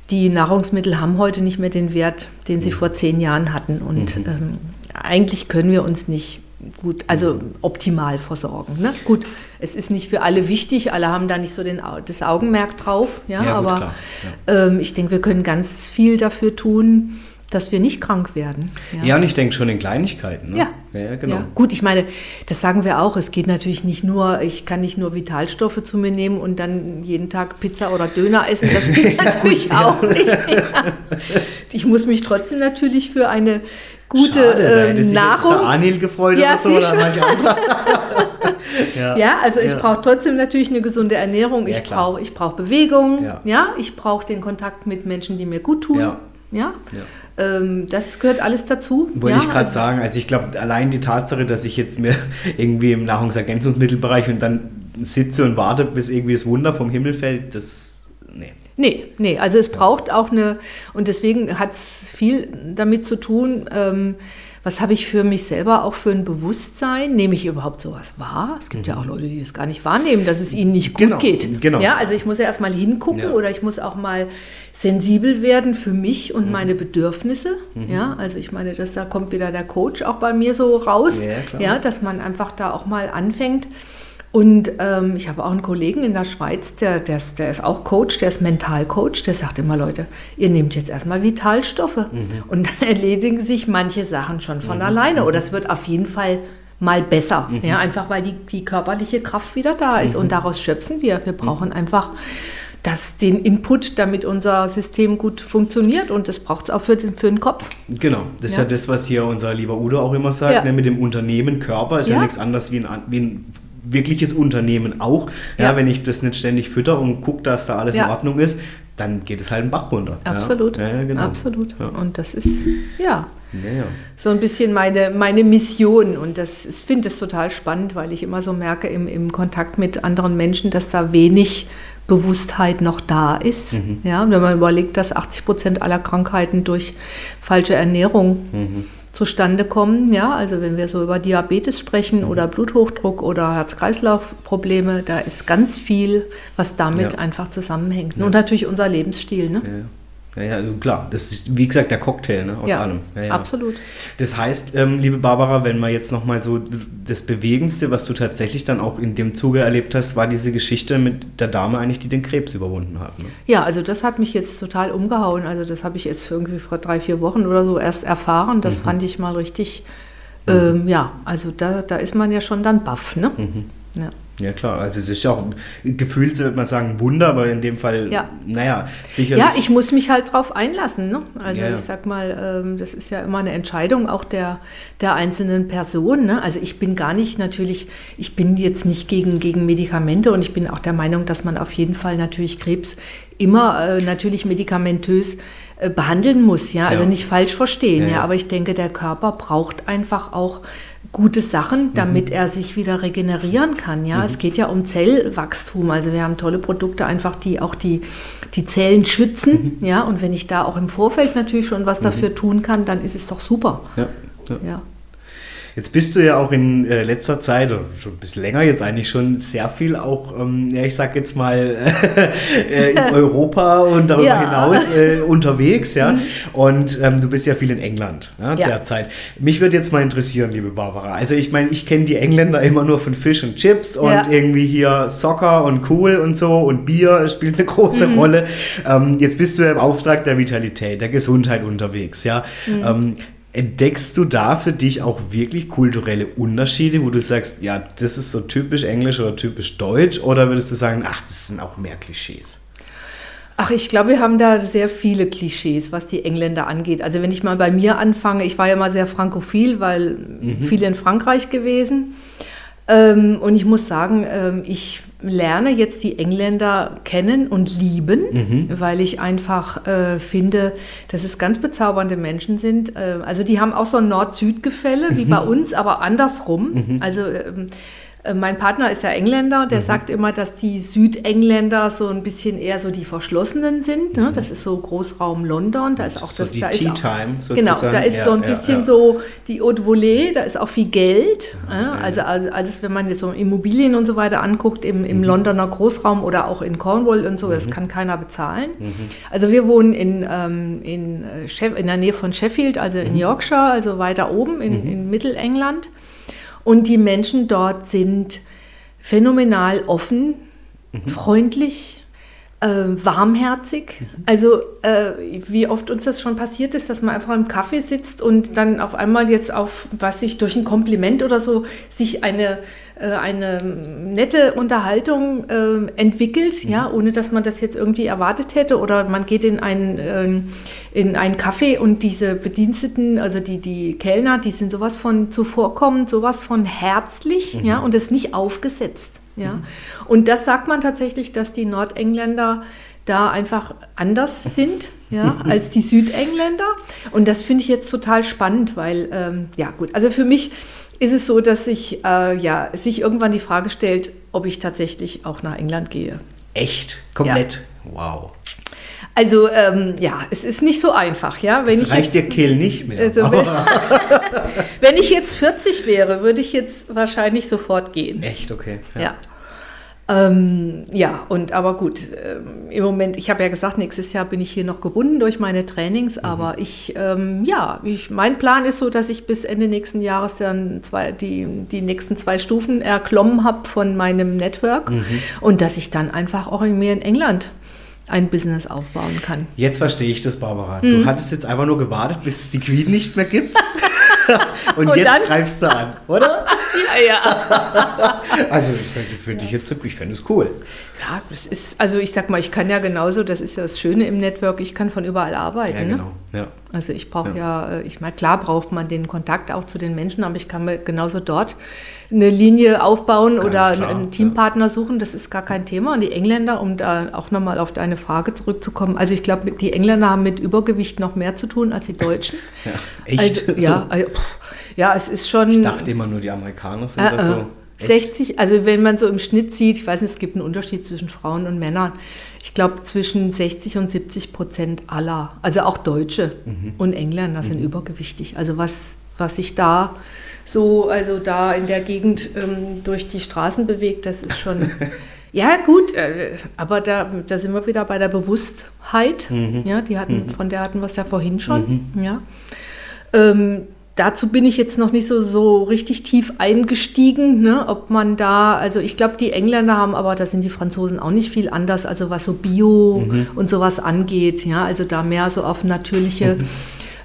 die Nahrungsmittel haben heute nicht mehr den Wert, den sie mhm. vor zehn Jahren hatten. Und mhm. ähm, eigentlich können wir uns nicht gut, also mhm. optimal versorgen. Ne? Gut, es ist nicht für alle wichtig, alle haben da nicht so den, das Augenmerk drauf, ja, ja aber gut, ja. ähm, ich denke, wir können ganz viel dafür tun, dass wir nicht krank werden. Ja, ja und ich denke schon in Kleinigkeiten. Ne? Ja. ja, genau. Ja. Gut, ich meine, das sagen wir auch. Es geht natürlich nicht nur, ich kann nicht nur Vitalstoffe zu mir nehmen und dann jeden Tag Pizza oder Döner essen. Das geht natürlich auch nicht. Ich muss mich trotzdem natürlich für eine gute Schade, ähm, Nahrung. Jetzt Anil gefreut ja, oder so oder manche andere. ja. ja. also ich ja. brauche trotzdem natürlich eine gesunde Ernährung. Ich ja, brauche brauch Bewegung. Ja, ja ich brauche den Kontakt mit Menschen, die mir gut tun. Ja. ja? Ähm, das gehört alles dazu. Wollte ich gerade also, sagen, also ich glaube, allein die Tatsache, dass ich jetzt mir irgendwie im Nahrungsergänzungsmittelbereich und dann sitze und warte, bis irgendwie das Wunder vom Himmel fällt, das nee. Nee, nee, also es braucht auch eine, und deswegen hat es viel damit zu tun, ähm, was habe ich für mich selber auch für ein Bewusstsein? Nehme ich überhaupt sowas wahr? Es gibt ja auch Leute, die es gar nicht wahrnehmen, dass es ihnen nicht gut genau, geht. Genau. Ja, also ich muss ja erstmal hingucken ja. oder ich muss auch mal sensibel werden für mich und mhm. meine Bedürfnisse. Mhm. Ja, also ich meine, dass da kommt wieder der Coach auch bei mir so raus. Ja, ja dass man einfach da auch mal anfängt und ähm, ich habe auch einen Kollegen in der Schweiz, der, der, ist, der ist auch Coach, der ist Mentalcoach, der sagt immer, Leute, ihr nehmt jetzt erstmal Vitalstoffe mhm. und dann erledigen sich manche Sachen schon von mhm. alleine. Oder es wird auf jeden Fall mal besser. Mhm. Ja, einfach weil die, die körperliche Kraft wieder da ist und mhm. daraus schöpfen wir. Wir brauchen mhm. einfach das, den Input, damit unser System gut funktioniert und das braucht es auch für den, für den Kopf. Genau, das ja. ist ja das, was hier unser lieber Udo auch immer sagt, ja. ne, mit dem Unternehmen Körper ist ja, ja nichts anderes wie ein, wie ein wirkliches Unternehmen auch. Ja. ja. wenn ich das nicht ständig fütter und gucke, dass da alles ja. in Ordnung ist, dann geht es halt einen Bach runter. Absolut. Ja, genau. Absolut. Und das ist, ja, so ein bisschen meine, meine Mission. Und das, ich finde es total spannend, weil ich immer so merke im, im Kontakt mit anderen Menschen, dass da wenig Bewusstheit noch da ist. Mhm. Ja, wenn man überlegt, dass 80 Prozent aller Krankheiten durch falsche Ernährung mhm zustande kommen. Ja, also wenn wir so über Diabetes sprechen oder Bluthochdruck oder Herz-Kreislauf-Probleme, da ist ganz viel, was damit ja. einfach zusammenhängt. Ja. Und natürlich unser Lebensstil. Ne? Ja. Ja, ja, also klar. Das ist, wie gesagt, der Cocktail ne, aus ja, allem. Ja, ja. Absolut. Das heißt, ähm, liebe Barbara, wenn man jetzt nochmal so das Bewegendste, was du tatsächlich dann auch in dem Zuge erlebt hast, war diese Geschichte mit der Dame eigentlich, die den Krebs überwunden hat. Ne? Ja, also das hat mich jetzt total umgehauen. Also das habe ich jetzt irgendwie vor drei, vier Wochen oder so erst erfahren. Das mhm. fand ich mal richtig, mhm. ähm, ja, also da, da ist man ja schon dann baff, ne? Mhm. Ja. Ja klar, also das ist ja auch gefühlt, würde man sagen, Wunder, aber in dem Fall, ja. naja, sicherlich. Ja, ich muss mich halt drauf einlassen. Ne? Also ja. ich sag mal, ähm, das ist ja immer eine Entscheidung auch der, der einzelnen Person. Ne? Also ich bin gar nicht natürlich, ich bin jetzt nicht gegen, gegen Medikamente und ich bin auch der Meinung, dass man auf jeden Fall natürlich Krebs immer äh, natürlich medikamentös äh, behandeln muss, ja, also nicht falsch verstehen, ja, ja, aber ich denke, der Körper braucht einfach auch gute Sachen, damit mhm. er sich wieder regenerieren kann. Ja, mhm. es geht ja um Zellwachstum. Also wir haben tolle Produkte einfach, die auch die, die Zellen schützen. Mhm. Ja, und wenn ich da auch im Vorfeld natürlich schon was mhm. dafür tun kann, dann ist es doch super. Ja. ja. Jetzt bist du ja auch in äh, letzter Zeit, oder schon ein bisschen länger jetzt eigentlich schon, sehr viel auch, ähm, ja, ich sag jetzt mal, äh, in Europa und darüber ja. hinaus äh, unterwegs, ja. Mhm. Und ähm, du bist ja viel in England ja, ja. derzeit. Mich würde jetzt mal interessieren, liebe Barbara. Also ich meine, ich kenne die Engländer immer nur von Fish und Chips und irgendwie hier Soccer und Cool und so und Bier spielt eine große mhm. Rolle. Ähm, jetzt bist du ja im Auftrag der Vitalität, der Gesundheit unterwegs, ja. Mhm. Entdeckst du da für dich auch wirklich kulturelle Unterschiede, wo du sagst, ja, das ist so typisch Englisch oder typisch Deutsch? Oder würdest du sagen, ach, das sind auch mehr Klischees? Ach, ich glaube, wir haben da sehr viele Klischees, was die Engländer angeht. Also wenn ich mal bei mir anfange, ich war ja mal sehr frankophil, weil mhm. viel in Frankreich gewesen. Ähm, und ich muss sagen, ähm, ich lerne jetzt die Engländer kennen und lieben, mhm. weil ich einfach äh, finde, dass es ganz bezaubernde Menschen sind. Äh, also die haben auch so ein Nord-Süd-Gefälle wie mhm. bei uns, aber andersrum. Mhm. Also ähm, äh, mein Partner ist ja Engländer, der mhm. sagt immer, dass die Südengländer so ein bisschen eher so die Verschlossenen sind. Ne? Mhm. Das ist so Großraum London, da ist auch so das. Die da Tea auch, Time sozusagen. Genau, da ist ja, so ein bisschen ja, ja. so die Haute Volée, da ist auch viel Geld. Also, also, also, wenn man jetzt so Immobilien und so weiter anguckt, im, im mhm. Londoner Großraum oder auch in Cornwall und so, das mhm. kann keiner bezahlen. Mhm. Also wir wohnen in, ähm, in, äh, in der Nähe von Sheffield, also in mhm. Yorkshire, also weiter oben in, in Mittelengland. Und die Menschen dort sind phänomenal offen, mhm. freundlich, äh, warmherzig. Also äh, wie oft uns das schon passiert ist, dass man einfach im Kaffee sitzt und dann auf einmal jetzt auf, was sich durch ein Kompliment oder so, sich eine, äh, eine nette Unterhaltung äh, entwickelt, mhm. ja, ohne dass man das jetzt irgendwie erwartet hätte. Oder man geht in einen, ähm, in einen Café und diese Bediensteten, also die, die Kellner, die sind sowas von zuvorkommend, sowas von herzlich, mhm. ja, und das nicht aufgesetzt. Ja? Mhm. Und das sagt man tatsächlich, dass die Nordengländer da einfach anders sind ja, als die Südengländer. Und das finde ich jetzt total spannend, weil, ähm, ja gut, also für mich ist es so, dass sich, äh, ja, sich irgendwann die Frage stellt, ob ich tatsächlich auch nach England gehe. Echt? Komplett? Ja. Wow. Also ähm, ja, es ist nicht so einfach, ja. Wenn Reicht der Kehl nicht mehr. Also, wenn, wenn, ich jetzt 40 wäre, würde ich jetzt wahrscheinlich sofort gehen. Echt, okay. Ja. ja. Ähm, ja, und aber gut, ähm, im Moment, ich habe ja gesagt, nächstes Jahr bin ich hier noch gebunden durch meine Trainings, mhm. aber ich, ähm, ja, ich, mein Plan ist so, dass ich bis Ende nächsten Jahres dann zwei, die, die nächsten zwei Stufen erklommen habe von meinem Network mhm. und dass ich dann einfach auch in mir in England ein Business aufbauen kann. Jetzt verstehe ich das, Barbara. Mhm. Du hattest jetzt einfach nur gewartet, bis es die Queen nicht mehr gibt. und, und, jetzt dann? greifst du an, oder? ja, ja. also das finde ich jetzt, ich finde es cool. Ja, das ist, also ich sag mal, ich kann ja genauso, das ist ja das Schöne im Network, ich kann von überall arbeiten. Ja, ne? genau. Ne? Ja. Also ich brauche ja. ja. ich meine, klar braucht man den Kontakt auch zu den Menschen, aber ich kann mir genauso dort eine Linie aufbauen Ganz oder klar, einen Teampartner ja. suchen, das ist gar kein Thema. Und die Engländer, um da auch nochmal auf deine Frage zurückzukommen, also ich glaube, die Engländer haben mit Übergewicht noch mehr zu tun als die Deutschen. Ja, echt? Also, ja, also, ja, es ist schon. Ich dachte immer nur, die Amerikaner sind äh, das so. 60, also wenn man so im Schnitt sieht, ich weiß nicht, es gibt einen Unterschied zwischen Frauen und Männern. Ich glaube, zwischen 60 und 70 Prozent aller, also auch Deutsche mhm. und Engländer sind mhm. übergewichtig. Also was, was sich da so, also da in der Gegend ähm, durch die Straßen bewegt, das ist schon. ja, gut, äh, aber da, da sind wir wieder bei der Bewusstheit. Mhm. Ja, die hatten, mhm. von der hatten wir es ja vorhin schon. Mhm. Ja. Ähm, Dazu bin ich jetzt noch nicht so, so richtig tief eingestiegen, ne? ob man da, also ich glaube, die Engländer haben, aber da sind die Franzosen auch nicht viel anders, also was so Bio mhm. und sowas angeht, ja, also da mehr so auf natürliche mhm.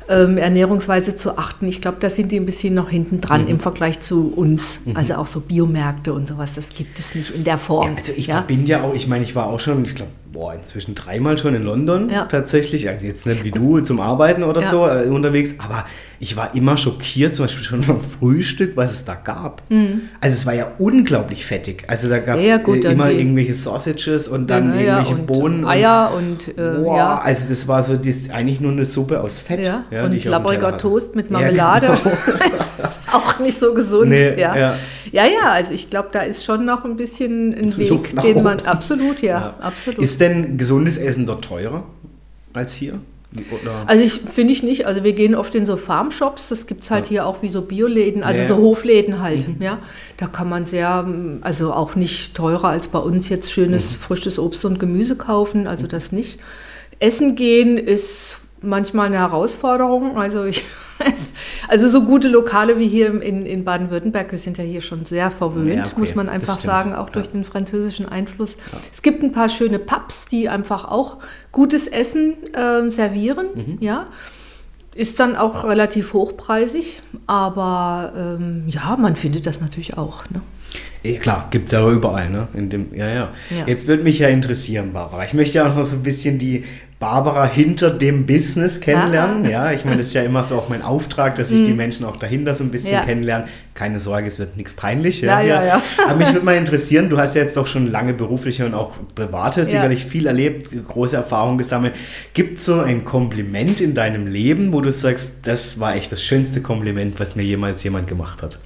Ähm, Ernährungsweise zu achten. Ich glaube, da sind die ein bisschen noch hinten dran mhm. im Vergleich zu uns, mhm. also auch so Biomärkte und sowas, das gibt es nicht in der Form. Ja, also ich ja? bin ja auch, ich meine, ich war auch schon, ich glaube, boah, inzwischen dreimal schon in London ja. tatsächlich. Jetzt nicht wie du zum Arbeiten oder ja. so äh, unterwegs, aber ich war immer schockiert, zum Beispiel schon beim Frühstück, was es da gab. Mhm. Also es war ja unglaublich fettig. Also da gab es ja, äh, immer irgendwelche Sausages und dann ja, irgendwelche und Bohnen. Eier und, und äh, boah, ja. Also das war so das, eigentlich nur eine Suppe aus Fett. Ja, und labbriger Toast mit Marmelade. Genau. auch nicht so gesund. Nee, ja. Ja. Ja, also ich glaube, da ist schon noch ein bisschen ein Weg, den man absolut, ja, ja, absolut. Ist denn gesundes Essen dort teurer als hier? Oder? Also ich finde ich nicht. Also wir gehen oft in so Farmshops, das gibt es halt ja. hier auch wie so Bioläden, also ja. so Hofläden halt. Mhm. Ja, da kann man sehr, also auch nicht teurer als bei uns jetzt schönes mhm. frisches Obst und Gemüse kaufen. Also das nicht. Essen gehen ist manchmal eine Herausforderung. Also ich also so gute Lokale wie hier in, in Baden-Württemberg, wir sind ja hier schon sehr verwöhnt, ja, okay. muss man einfach sagen, auch durch den französischen Einfluss. Ja. Es gibt ein paar schöne Pubs, die einfach auch gutes Essen äh, servieren, mhm. ja. Ist dann auch relativ hochpreisig, aber ähm, ja, man findet das natürlich auch. Ne? Klar, gibt es ja überall, ne? In dem, ja, ja, ja. Jetzt würde mich ja interessieren, Barbara. Ich möchte ja auch noch so ein bisschen die Barbara hinter dem Business kennenlernen. Ja, ich meine, das ist ja immer so auch mein Auftrag, dass ich mhm. die Menschen auch dahinter so ein bisschen ja. kennenlerne. Keine Sorge, es wird nichts peinlich. Ja, ja, ja. Aber mich würde mal interessieren, du hast ja jetzt doch schon lange berufliche und auch private, sicherlich viel erlebt, große Erfahrungen gesammelt. Gibt es so ein Kompliment in deinem Leben, wo du sagst, das war echt das schönste Kompliment, was mir jemals jemand gemacht hat?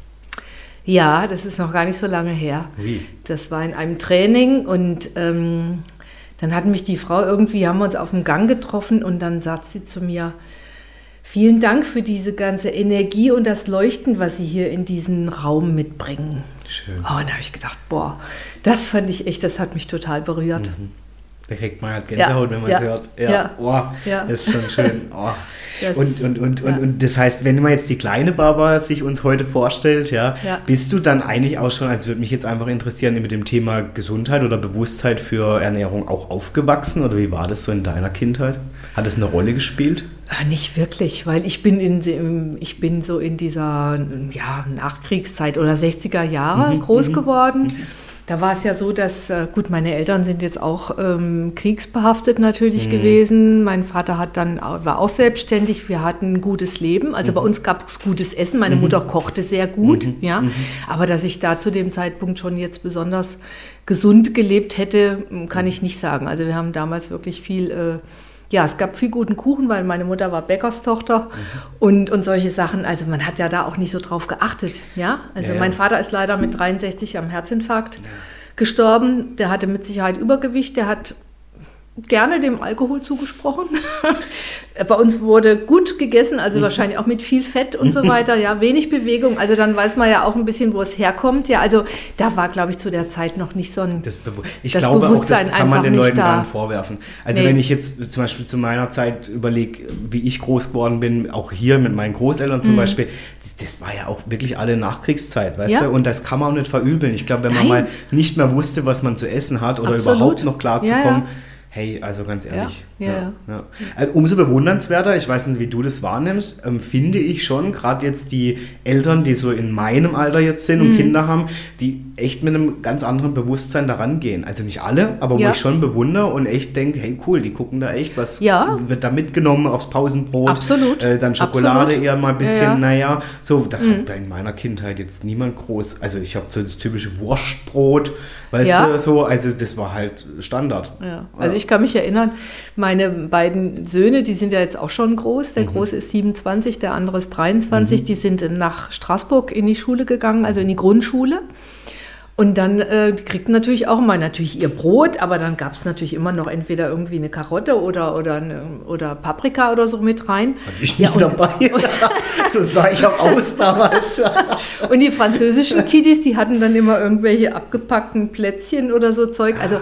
Ja, das ist noch gar nicht so lange her. Wie? Das war in einem Training und ähm, dann hat mich die Frau irgendwie, haben wir uns auf dem Gang getroffen und dann sagt sie zu mir, vielen Dank für diese ganze Energie und das Leuchten, was Sie hier in diesen Raum mitbringen. Schön. Oh, und da habe ich gedacht, boah, das fand ich echt, das hat mich total berührt. Mhm. Da kriegt man halt Gänsehaut, ja, wenn man es hört. Ja, ja. Oh, das ist schon schön. Oh. Und, und, und, und, und das heißt, wenn man jetzt die kleine Barbara sich uns heute vorstellt, ja, bist du dann eigentlich auch schon, also würde mich jetzt einfach interessieren, mit dem Thema Gesundheit oder Bewusstheit für Ernährung auch aufgewachsen oder wie war das so in deiner Kindheit? Hat es eine Rolle gespielt? Ah, nicht wirklich, weil ich bin, in, ich bin so in dieser ja, Nachkriegszeit oder 60er Jahre mhm, groß mhm. geworden. Mhm da war es ja so, dass, äh, gut, meine Eltern sind jetzt auch ähm, kriegsbehaftet natürlich mhm. gewesen. Mein Vater hat dann, war auch selbstständig. Wir hatten ein gutes Leben. Also mhm. bei uns gab es gutes Essen. Meine mhm. Mutter kochte sehr gut, mhm. ja. Mhm. Aber dass ich da zu dem Zeitpunkt schon jetzt besonders gesund gelebt hätte, kann ich nicht sagen. Also wir haben damals wirklich viel äh, ja, es gab viel guten Kuchen, weil meine Mutter war Bäckerstochter mhm. und, und solche Sachen. Also man hat ja da auch nicht so drauf geachtet. Ja, also ja, ja. mein Vater ist leider mit 63 am Herzinfarkt ja. gestorben. Der hatte mit Sicherheit Übergewicht. Der hat gerne dem Alkohol zugesprochen. Bei uns wurde gut gegessen, also mhm. wahrscheinlich auch mit viel Fett und so weiter, ja, wenig Bewegung. Also dann weiß man ja auch ein bisschen, wo es herkommt. Ja, also da war, glaube ich, zu der Zeit noch nicht so ein das Be Ich das glaube Bewusstsein auch, das kann man den Leuten gar nicht vorwerfen. Also nee. wenn ich jetzt zum Beispiel zu meiner Zeit überlege, wie ich groß geworden bin, auch hier mit meinen Großeltern zum mhm. Beispiel, das war ja auch wirklich alle Nachkriegszeit, weißt ja. du? Und das kann man auch nicht verübeln. Ich glaube, wenn man Nein. mal nicht mehr wusste, was man zu essen hat oder Absolut. überhaupt noch klar zu kommen, ja, ja Hey, also ganz ehrlich. Ja, ja, ja. Also umso bewundernswerter, ich weiß nicht, wie du das wahrnimmst, ähm, finde ich schon, gerade jetzt die Eltern, die so in meinem Alter jetzt sind und mhm. Kinder haben, die echt mit einem ganz anderen Bewusstsein daran gehen. Also nicht alle, aber wo ich schon bewundere und echt denke, hey cool, die gucken da echt, was wird da mitgenommen aufs Pausenbrot. Absolut. Äh, dann Schokolade Absolut. eher mal ein bisschen, naja, so, da mhm. hat in meiner Kindheit jetzt niemand groß, also ich habe so das typische Wurstbrot, weißt du, so, also das war halt Standard. Ja. Also ich kann mich erinnern, meine beiden Söhne, die sind ja jetzt auch schon groß. Der mhm. Große ist 27, der andere ist 23. Mhm. Die sind nach Straßburg in die Schule gegangen, also in die Grundschule. Und dann äh, kriegten natürlich auch mal natürlich ihr Brot, aber dann gab es natürlich immer noch entweder irgendwie eine Karotte oder, oder, eine, oder Paprika oder so mit rein. Hatte ich nicht ja, dabei. so sah ich auch aus damals. und die französischen Kiddies, die hatten dann immer irgendwelche abgepackten Plätzchen oder so Zeug. Also, ah,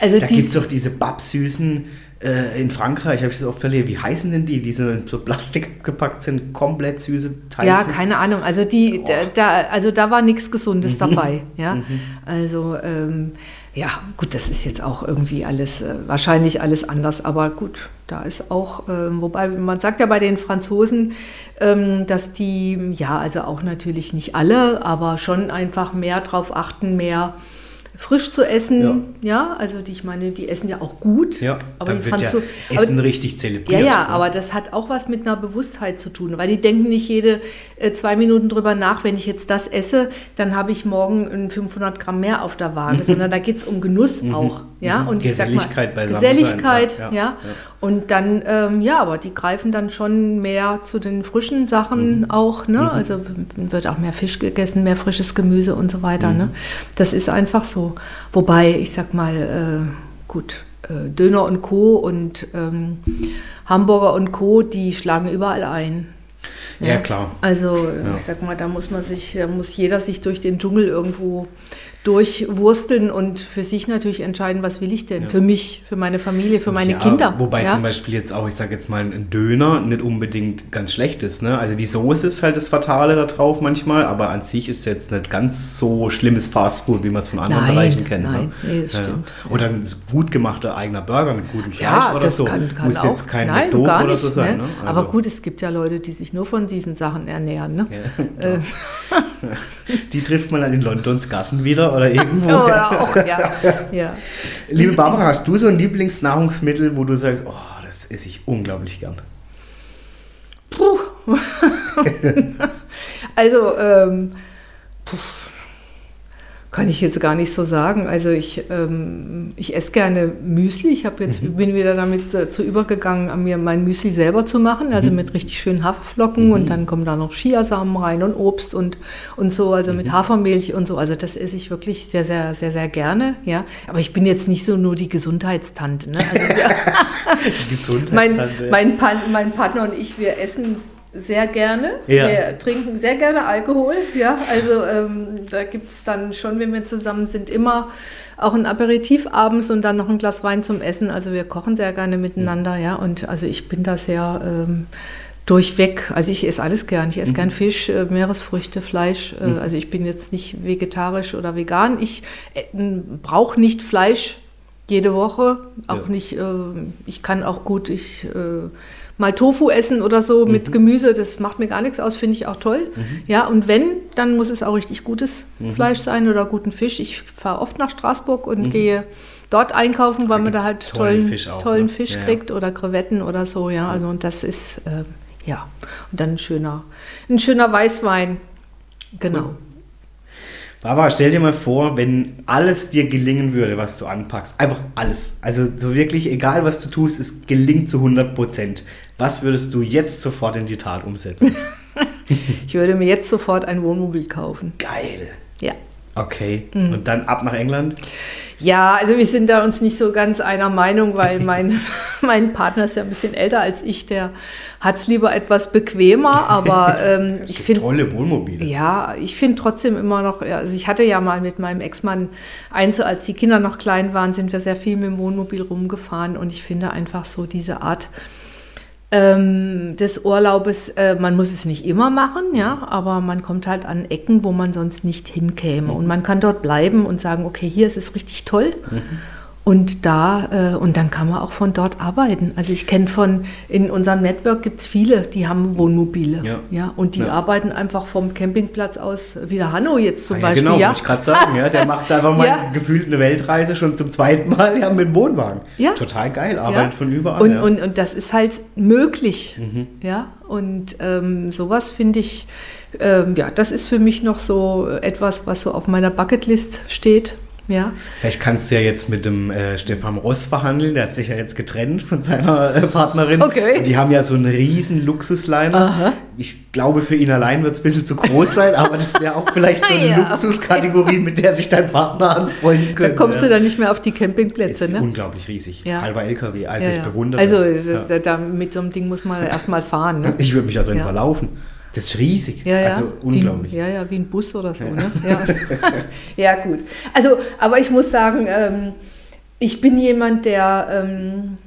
also da gibt es doch diese babsüßen äh, in Frankreich, habe ich das oft erlebt. Wie heißen denn die, die so in so Plastik abgepackt sind, komplett süße Teile? Ja, keine Ahnung. Also, die, da, da, also da war nichts Gesundes mhm. dabei. Ja? Mhm. Also, ähm, ja, gut, das ist jetzt auch irgendwie alles, äh, wahrscheinlich alles anders, aber gut, da ist auch, äh, wobei man sagt ja bei den Franzosen, ähm, dass die, ja, also auch natürlich nicht alle, aber schon einfach mehr drauf achten, mehr frisch zu essen. Ja, ja also die, ich meine, die essen ja auch gut. Ja, aber die wird ja so, Essen aber, richtig zelebriert. Ja, ja, ne? aber das hat auch was mit einer Bewusstheit zu tun, weil die denken nicht jede äh, zwei Minuten drüber nach, wenn ich jetzt das esse, dann habe ich morgen 500 Gramm mehr auf der Waage, sondern da geht es um Genuss mhm. auch. Ja, mhm. und Geselligkeit bei Geselligkeit, ja, ja, ja. Und dann, ähm, ja, aber die greifen dann schon mehr zu den frischen Sachen mhm. auch, ne? Mhm. Also wird auch mehr Fisch gegessen, mehr frisches Gemüse und so weiter, ne? Das ist einfach so. Wobei, ich sag mal, äh, gut, äh, Döner und Co. und ähm, Hamburger und Co., die schlagen überall ein. Ja, ja klar. Also ich sag mal, da muss man sich, da muss jeder sich durch den Dschungel irgendwo durchwursteln und für sich natürlich entscheiden, was will ich denn? Ja. Für mich, für meine Familie, für meine ja, Kinder. Wobei ja? zum Beispiel jetzt auch, ich sage jetzt mal, ein Döner nicht unbedingt ganz schlecht ist. Ne? Also die Soße ist halt das Fatale da drauf manchmal, aber an sich ist jetzt nicht ganz so schlimmes Fastfood, wie man es von anderen nein, Bereichen kennt. Ne? Nein, ne? nee, das stimmt. Oder ein gut gemachter eigener Burger mit gutem Fleisch oder das so. Kann, kann Muss auch, jetzt kein nein, doof oder so sein. Ne? Also aber gut, es gibt ja Leute, die sich nur von diesen Sachen ernähren. Ne? Äh. die trifft man dann in Londons Gassen wieder oder irgendwo. oder auch, ja. ja. Liebe Barbara, hast du so ein Lieblingsnahrungsmittel, wo du sagst, oh, das esse ich unglaublich gern? Puh. also, ähm, puh kann ich jetzt gar nicht so sagen. Also ich, ähm, ich esse gerne Müsli. Ich habe jetzt mhm. bin wieder damit äh, zu übergegangen, mir mein Müsli selber zu machen, also mhm. mit richtig schönen Haferflocken mhm. und dann kommen da noch Chiasamen rein und Obst und, und so, also mit mhm. Hafermilch und so. Also das esse ich wirklich sehr, sehr, sehr, sehr gerne. Ja, aber ich bin jetzt nicht so nur die Gesundheitstante. Ne? Also, ja. Gesundheitstante. Mein, mein, mein Partner und ich, wir essen sehr gerne. Ja. Wir trinken sehr gerne Alkohol. Ja, also ähm, da gibt es dann schon, wenn wir zusammen sind, immer auch ein Aperitif abends und dann noch ein Glas Wein zum Essen. Also wir kochen sehr gerne miteinander, ja. Und also ich bin da sehr ähm, durchweg. Also ich esse alles gern. Ich esse mhm. gern Fisch, äh, Meeresfrüchte, Fleisch. Äh, mhm. Also ich bin jetzt nicht vegetarisch oder vegan. Ich äh, brauche nicht Fleisch jede Woche. Auch ja. nicht, äh, ich kann auch gut, ich äh, mal Tofu essen oder so mhm. mit Gemüse, das macht mir gar nichts aus, finde ich auch toll. Mhm. Ja, und wenn, dann muss es auch richtig gutes mhm. Fleisch sein oder guten Fisch. Ich fahre oft nach Straßburg und mhm. gehe dort einkaufen, weil da man da halt tollen, tollen Fisch, auch, tollen ne? Fisch ja. kriegt oder Krevetten oder so, ja. Also und das ist, äh, ja, und dann ein schöner, ein schöner Weißwein. Genau. Cool. Aber stell dir mal vor, wenn alles dir gelingen würde, was du anpackst. Einfach alles. Also so wirklich, egal was du tust, es gelingt zu 100 Prozent. Was würdest du jetzt sofort in die Tat umsetzen? ich würde mir jetzt sofort ein Wohnmobil kaufen. Geil. Ja. Okay. Mhm. Und dann ab nach England? Ja, also wir sind da uns nicht so ganz einer Meinung, weil mein, mein Partner ist ja ein bisschen älter als ich, der hat es lieber etwas bequemer, aber ähm, ich finde... Tolle Wohnmobile. Ja, ich finde trotzdem immer noch, also ich hatte ja mal mit meinem Ex-Mann eins, als die Kinder noch klein waren, sind wir sehr viel mit dem Wohnmobil rumgefahren und ich finde einfach so diese Art ähm, des Urlaubes, äh, man muss es nicht immer machen, ja, aber man kommt halt an Ecken, wo man sonst nicht hinkäme. Und man kann dort bleiben und sagen, okay, hier ist es richtig toll. Mhm. Und da, äh, und dann kann man auch von dort arbeiten. Also ich kenne von, in unserem Network gibt es viele, die haben Wohnmobile. Ja. ja und die ja. arbeiten einfach vom Campingplatz aus, wie der Hanno jetzt zum ah, ja, Beispiel. Genau, ja. ich gerade sagen, ja, der macht einfach mal gefühlt eine Weltreise schon zum zweiten Mal ja, mit dem Wohnwagen. Ja. Total geil, arbeitet von überall. Und, und, und das ist halt möglich. Mhm. Ja, und ähm, sowas finde ich, ähm, ja, das ist für mich noch so etwas, was so auf meiner Bucketlist steht. Ja. Vielleicht kannst du ja jetzt mit dem äh, Stefan Ross verhandeln. Der hat sich ja jetzt getrennt von seiner äh, Partnerin. Okay. Und die haben ja so einen riesen Luxusliner. Aha. Ich glaube, für ihn allein wird es ein bisschen zu groß sein, aber das wäre auch vielleicht so eine ja, Luxuskategorie, okay. mit der sich dein Partner anfreunden könnte. Da kommst ja. du dann nicht mehr auf die Campingplätze, ne? Unglaublich riesig. Ja. Halber LKW. Also ich bewundere also, das. Also da, mit so einem Ding muss man erstmal fahren. Ne? Ich würde mich da drin verlaufen. Das ist riesig. Ja, ja. Also unglaublich. Wie, ja, ja, wie ein Bus oder so. Ja, ne? ja, also, ja gut. Also, aber ich muss sagen, ähm, ich bin jemand, der ähm,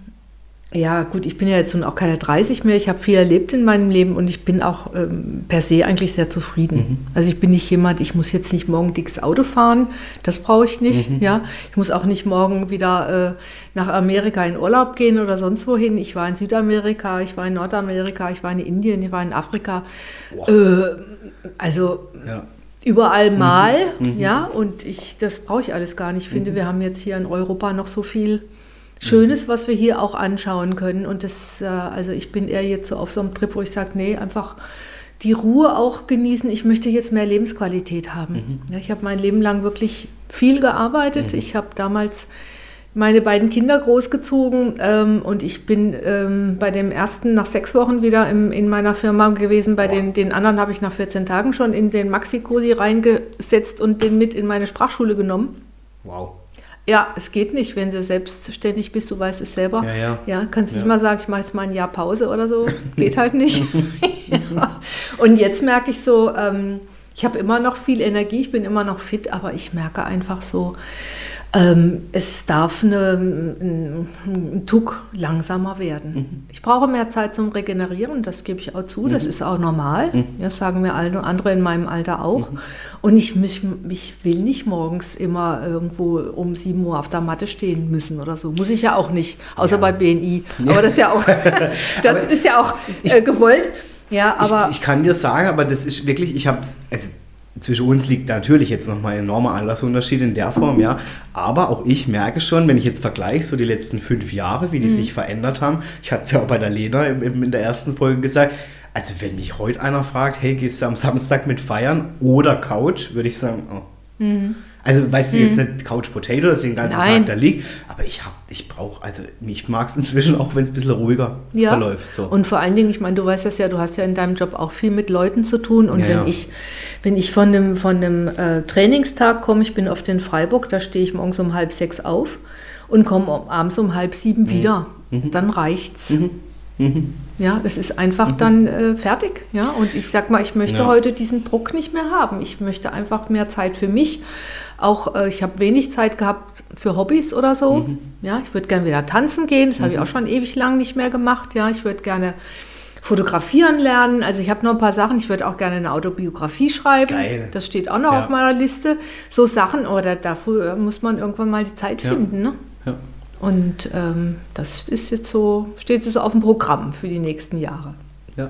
ja, gut, ich bin ja jetzt nun auch keine 30 mehr. Ich habe viel erlebt in meinem Leben und ich bin auch ähm, per se eigentlich sehr zufrieden. Mhm. Also ich bin nicht jemand, ich muss jetzt nicht morgen dickes Auto fahren. Das brauche ich nicht. Mhm. Ja, ich muss auch nicht morgen wieder äh, nach Amerika in Urlaub gehen oder sonst wohin. Ich war in Südamerika, ich war in Nordamerika, ich war in Indien, ich war in Afrika. Wow. Äh, also ja überall mhm. mal, mhm. ja, und ich, das brauche ich alles gar nicht. Ich finde, mhm. wir haben jetzt hier in Europa noch so viel Schönes, was wir hier auch anschauen können. Und das, äh, also ich bin eher jetzt so auf so einem Trip, wo ich sage, nee, einfach die Ruhe auch genießen. Ich möchte jetzt mehr Lebensqualität haben. Mhm. Ja, ich habe mein Leben lang wirklich viel gearbeitet. Mhm. Ich habe damals meine beiden Kinder großgezogen ähm, und ich bin ähm, bei dem ersten nach sechs Wochen wieder im, in meiner Firma gewesen. Bei den, den anderen habe ich nach 14 Tagen schon in den Maxi-Cosi reingesetzt und den mit in meine Sprachschule genommen. Wow. Ja, es geht nicht, wenn du selbstständig bist, du weißt es selber. Ja, ja. ja kannst ja. nicht mal sagen, ich mache jetzt mal ein Jahr Pause oder so. Geht halt nicht. ja. Und jetzt merke ich so, ähm, ich habe immer noch viel Energie, ich bin immer noch fit, aber ich merke einfach so, ähm, es darf eine, ein, ein Tuck langsamer werden. Mhm. Ich brauche mehr Zeit zum Regenerieren, das gebe ich auch zu, mhm. das ist auch normal. Mhm. Das sagen mir alle andere in meinem Alter auch. Mhm. Und ich, mich, ich will nicht morgens immer irgendwo um 7 Uhr auf der Matte stehen müssen oder so. Muss ich ja auch nicht, außer ja. bei BNI. Aber das ist ja auch, das ist ja auch äh, gewollt. Ja, aber ich, ich, kann dir sagen, aber das ist wirklich, ich habe also zwischen uns liegt natürlich jetzt nochmal ein enormer Anlassunterschied in der Form, ja. Aber auch ich merke schon, wenn ich jetzt vergleiche, so die letzten fünf Jahre, wie die mhm. sich verändert haben. Ich hatte es ja auch bei der Lena in der ersten Folge gesagt. Also, wenn mich heute einer fragt, hey, gehst du am Samstag mit feiern oder Couch, würde ich sagen, oh. Mhm. Also, weißt du, jetzt mhm. nicht Couch Potato, dass ich den ganzen Nein. Tag da liegt, aber ich habe, ich brauche, also ich mag es inzwischen auch, wenn es ein bisschen ruhiger ja. verläuft. So. Und vor allen Dingen, ich meine, du weißt das ja, du hast ja in deinem Job auch viel mit Leuten zu tun. Und ja, wenn ja. ich, wenn ich von dem, von dem äh, Trainingstag komme, ich bin oft in Freiburg, da stehe ich morgens um halb sechs auf und komme abends um halb sieben mhm. wieder. Mhm. Dann reicht's. Mhm. Mhm. Ja, das ist einfach mhm. dann äh, fertig. Ja, und ich sag mal, ich möchte ja. heute diesen Druck nicht mehr haben. Ich möchte einfach mehr Zeit für mich. Auch äh, ich habe wenig Zeit gehabt für Hobbys oder so. Mhm. Ja, ich würde gerne wieder tanzen gehen. Das habe ich mhm. auch schon ewig lang nicht mehr gemacht. Ja, ich würde gerne fotografieren lernen. Also ich habe noch ein paar Sachen. Ich würde auch gerne eine Autobiografie schreiben. Geil. Das steht auch noch ja. auf meiner Liste. So Sachen, oder dafür muss man irgendwann mal die Zeit ja. finden. Ne? Ja. Und ähm, das ist jetzt so, steht jetzt so auf dem Programm für die nächsten Jahre. Ja.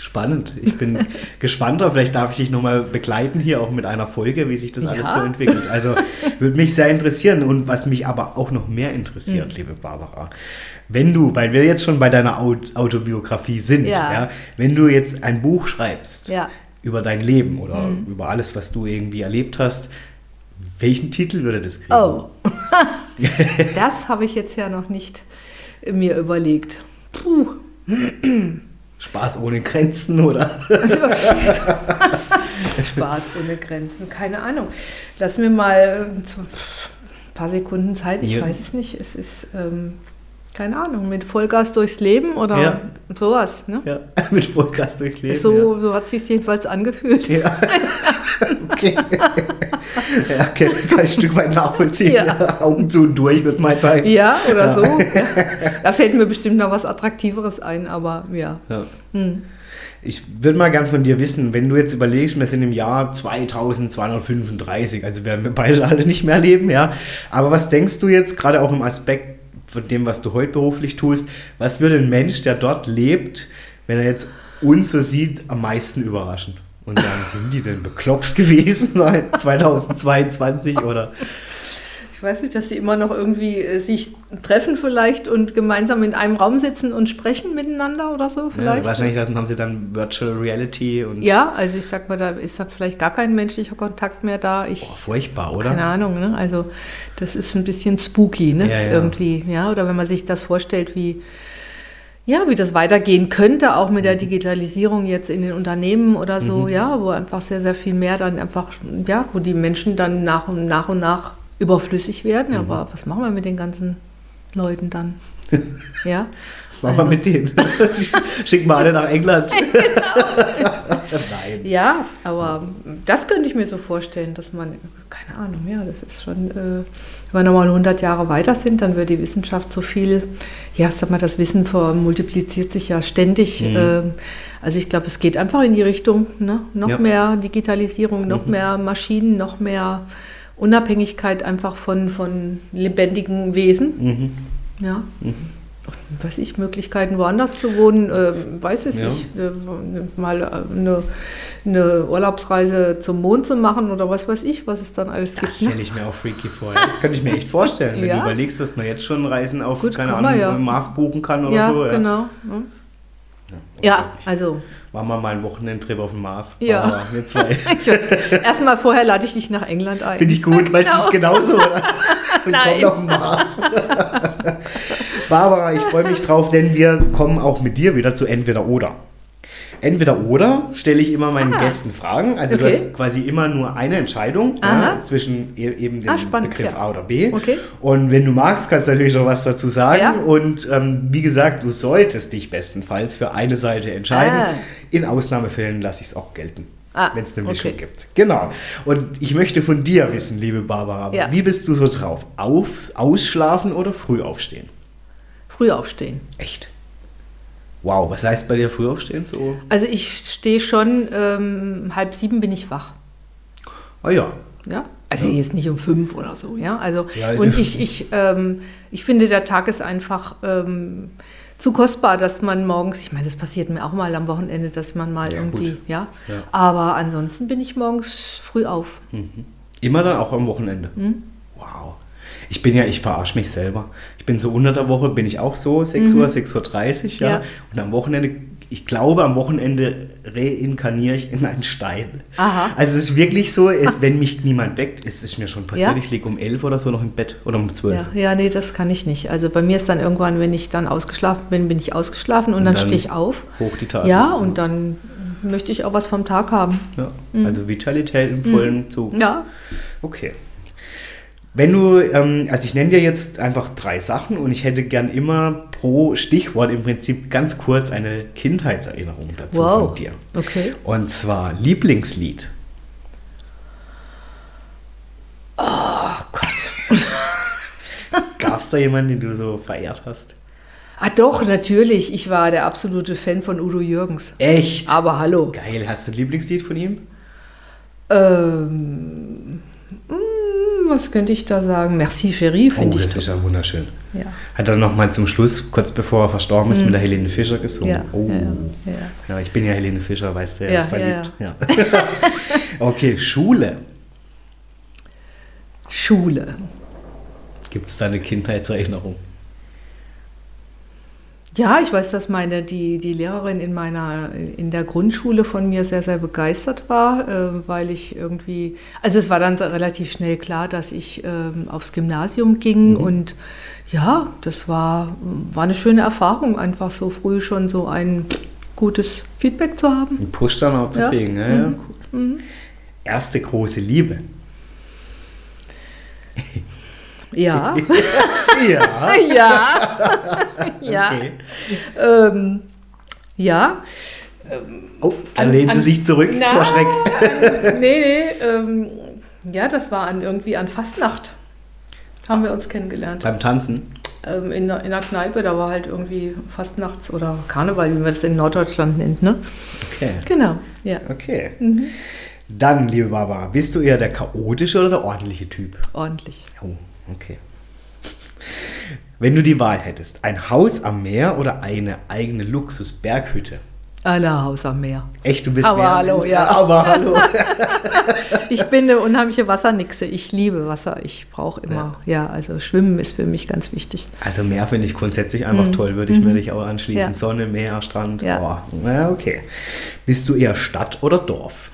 Spannend. Ich bin gespannt drauf. Vielleicht darf ich dich nochmal begleiten hier auch mit einer Folge, wie sich das ja. alles so entwickelt. Also würde mich sehr interessieren. Und was mich aber auch noch mehr interessiert, mhm. liebe Barbara, wenn du, weil wir jetzt schon bei deiner Autobiografie sind, ja. ja wenn du jetzt ein Buch schreibst ja. über dein Leben oder mhm. über alles, was du irgendwie erlebt hast, welchen Titel würde das kriegen? Oh, das habe ich jetzt ja noch nicht mir überlegt. Puh. Spaß ohne Grenzen, oder? Spaß ohne Grenzen, keine Ahnung. Lass mir mal ein paar Sekunden Zeit, ich ja. weiß es nicht. Es ist, ähm, keine Ahnung, mit Vollgas durchs Leben oder ja. sowas. Ne? Ja, mit Vollgas durchs Leben. So, ja. so hat es sich jedenfalls angefühlt. Ja. okay. ja, okay. kann ich ein Stück weit nachvollziehen. Ja. Augen zu und durch, wird mal Zeit. Ja, oder so. Da fällt mir bestimmt noch was Attraktiveres ein, aber ja. Hm. Ich würde mal gern von dir wissen, wenn du jetzt überlegst, wir sind im Jahr 2235, also werden wir beide alle nicht mehr leben, ja. Aber was denkst du jetzt, gerade auch im Aspekt von dem, was du heute beruflich tust, was würde ein Mensch, der dort lebt, wenn er jetzt uns so sieht, am meisten überraschen? Und dann sind die denn bekloppt gewesen 2022 oder? Ich weiß nicht, dass sie immer noch irgendwie äh, sich treffen vielleicht und gemeinsam in einem Raum sitzen und sprechen miteinander oder so vielleicht. Ja, wahrscheinlich haben sie dann Virtual Reality und. Ja, also ich sag mal, da ist dann vielleicht gar kein menschlicher Kontakt mehr da. Ich, Boah, furchtbar, oder? Keine Ahnung, ne? Also das ist ein bisschen spooky, ne? Ja, ja. Irgendwie, ja. Oder wenn man sich das vorstellt, wie ja, wie das weitergehen könnte, auch mit der mhm. Digitalisierung jetzt in den Unternehmen oder so, mhm. ja, wo einfach sehr, sehr viel mehr dann einfach, ja, wo die Menschen dann nach und nach und nach überflüssig werden. Mhm. Aber was machen wir mit den ganzen Leuten dann? ja. Was machen also. wir mit denen? Schicken wir alle nach England. genau. Nein. Ja, aber das könnte ich mir so vorstellen, dass man, keine Ahnung, ja, das ist schon, äh, wenn wir nochmal 100 Jahre weiter sind, dann wird die Wissenschaft so viel, ja, sag mal, das Wissen multipliziert sich ja ständig. Mhm. Äh, also ich glaube, es geht einfach in die Richtung, ne? noch ja. mehr Digitalisierung, noch mhm. mehr Maschinen, noch mehr Unabhängigkeit einfach von, von lebendigen Wesen. Mhm. Ja. Mhm. Weiß ich, Möglichkeiten woanders zu wohnen, äh, weiß es ja. nicht. Äh, mal äh, eine, eine, Urlaubsreise zum Mond zu machen oder was weiß ich, was es dann alles das gibt. Das ne? stelle ich mir auch freaky vor. Das kann ich mir echt vorstellen, wenn ja. du überlegst, dass man jetzt schon Reisen auf, Gut, keine Ahnung, ja. Mars buchen kann oder so. Ja, genau. Ja, also Machen wir mal einen Wochenendtrip auf dem Mars. Ja. Wir zwei. Erstmal vorher lade ich dich nach England ein. Finde ich gut, genau. weißt du, es genauso, oder? Willkommen auf dem Mars. Barbara, ich freue mich drauf, denn wir kommen auch mit dir wieder zu entweder oder. Entweder oder stelle ich immer meinen ah. Gästen Fragen. Also okay. du hast quasi immer nur eine Entscheidung ja, zwischen e eben dem ah, spannend, Begriff ja. A oder B. Okay. Und wenn du magst, kannst du natürlich noch was dazu sagen. Ja. Und ähm, wie gesagt, du solltest dich bestenfalls für eine Seite entscheiden. Ah. In Ausnahmefällen lasse ich es auch gelten. Ah, wenn es eine Mischung okay. gibt. Genau. Und ich möchte von dir wissen, liebe Barbara, ja. wie bist du so drauf? Auf, ausschlafen oder früh aufstehen? Früh aufstehen. Echt? Wow, was heißt bei dir früh aufstehen? So? Also ich stehe schon, ähm, halb sieben bin ich wach. Ah ja. Ja, also ja. jetzt nicht um fünf oder so, ja. Also ja, und ich, ich, ähm, ich finde, der Tag ist einfach ähm, zu kostbar, dass man morgens, ich meine, das passiert mir auch mal am Wochenende, dass man mal ja, irgendwie, ja? ja. Aber ansonsten bin ich morgens früh auf. Mhm. Immer dann auch am Wochenende. Mhm. Wow. Ich bin ja, ich verarsche mich selber. Ich bin so unter der Woche, bin ich auch so, 6 mhm. Uhr, 6.30 Uhr, ja? ja. Und am Wochenende, ich glaube, am Wochenende reinkarniere ich in einen Stein. Aha. Also es ist wirklich so, es, wenn mich niemand weckt, es ist mir schon passiert, ja. ich liege um 11 oder so noch im Bett oder um 12. Ja, ja, nee, das kann ich nicht. Also bei mir ist dann irgendwann, wenn ich dann ausgeschlafen bin, bin ich ausgeschlafen und, und dann, dann stehe ich auf. Hoch die Tasse. Ja, und dann möchte ich auch was vom Tag haben. Ja, mhm. also Vitalität im vollen mhm. Zug. Ja. Okay. Wenn du, ähm, also ich nenne dir jetzt einfach drei Sachen und ich hätte gern immer pro Stichwort im Prinzip ganz kurz eine Kindheitserinnerung dazu Wow. von dir. Okay. Und zwar Lieblingslied. Oh Gott. Gab es da jemanden, den du so verehrt hast? Ah doch, natürlich. Ich war der absolute Fan von Udo Jürgens. Echt? Aber hallo. Geil. Hast du ein Lieblingslied von ihm? Ähm, was könnte ich da sagen? Merci, Chérie, Oh, finde ich. das ist ja wunderschön. Ja. Hat er noch mal zum Schluss, kurz bevor er verstorben ist, mit der Helene Fischer gesungen. Ja, oh. ja, ja, ja. Ich bin ja Helene Fischer, weißt du, ja, Ja, verliebt. Ja, okay, Schule. Schule. Gibt es da eine Kindheitserinnerung? Ja, ich weiß, dass meine, die, die Lehrerin in meiner, in der Grundschule von mir sehr, sehr begeistert war, äh, weil ich irgendwie, also es war dann relativ schnell klar, dass ich ähm, aufs Gymnasium ging und ja, das war, war eine schöne Erfahrung, einfach so früh schon so ein gutes Feedback zu haben. Einen Push dann auch zu Ja. kriegen. Ja, ja, cool. Erste große Liebe. Ja, ja. ja, ja, Okay. ähm, ja. Oh, da An- lehnen Sie an- sich zurück Na, vor Schreck. An, nee, nee, ähm, ja, das war an, irgendwie an Fastnacht. Haben wir uns kennengelernt. Beim Tanzen. Ähm, in, der- in der Kneipe, da war halt irgendwie Fastnachts- oder Karneval, wie man das in Norddeutschland nennt, ne? Okay. Genau, ja. Okay. Mhm. Dann, liebe Barbara, bist du eher der chaotische oder der ordentliche Typ? Ordentlich. Oh, okay. Wenn du die Wahl hättest, ein Haus am Meer oder eine eigene Luxus-Berghütte? Alle Haus am Meer. Echt, du bist Aber mehr- hallo, ja. Aber hallo. Ich bin eine unheimliche Wassernixe. Ich liebe Wasser. Ich brauche immer, ja. also Schwimmen ist für mich ganz wichtig. Also Meer finde ich grundsätzlich einfach toll, würde ich mir dich auch anschließen. Mhm. Ja. Sonne, Meer, Strand. Ja. Oh, na, okay. Bist du eher Stadt oder Dorf?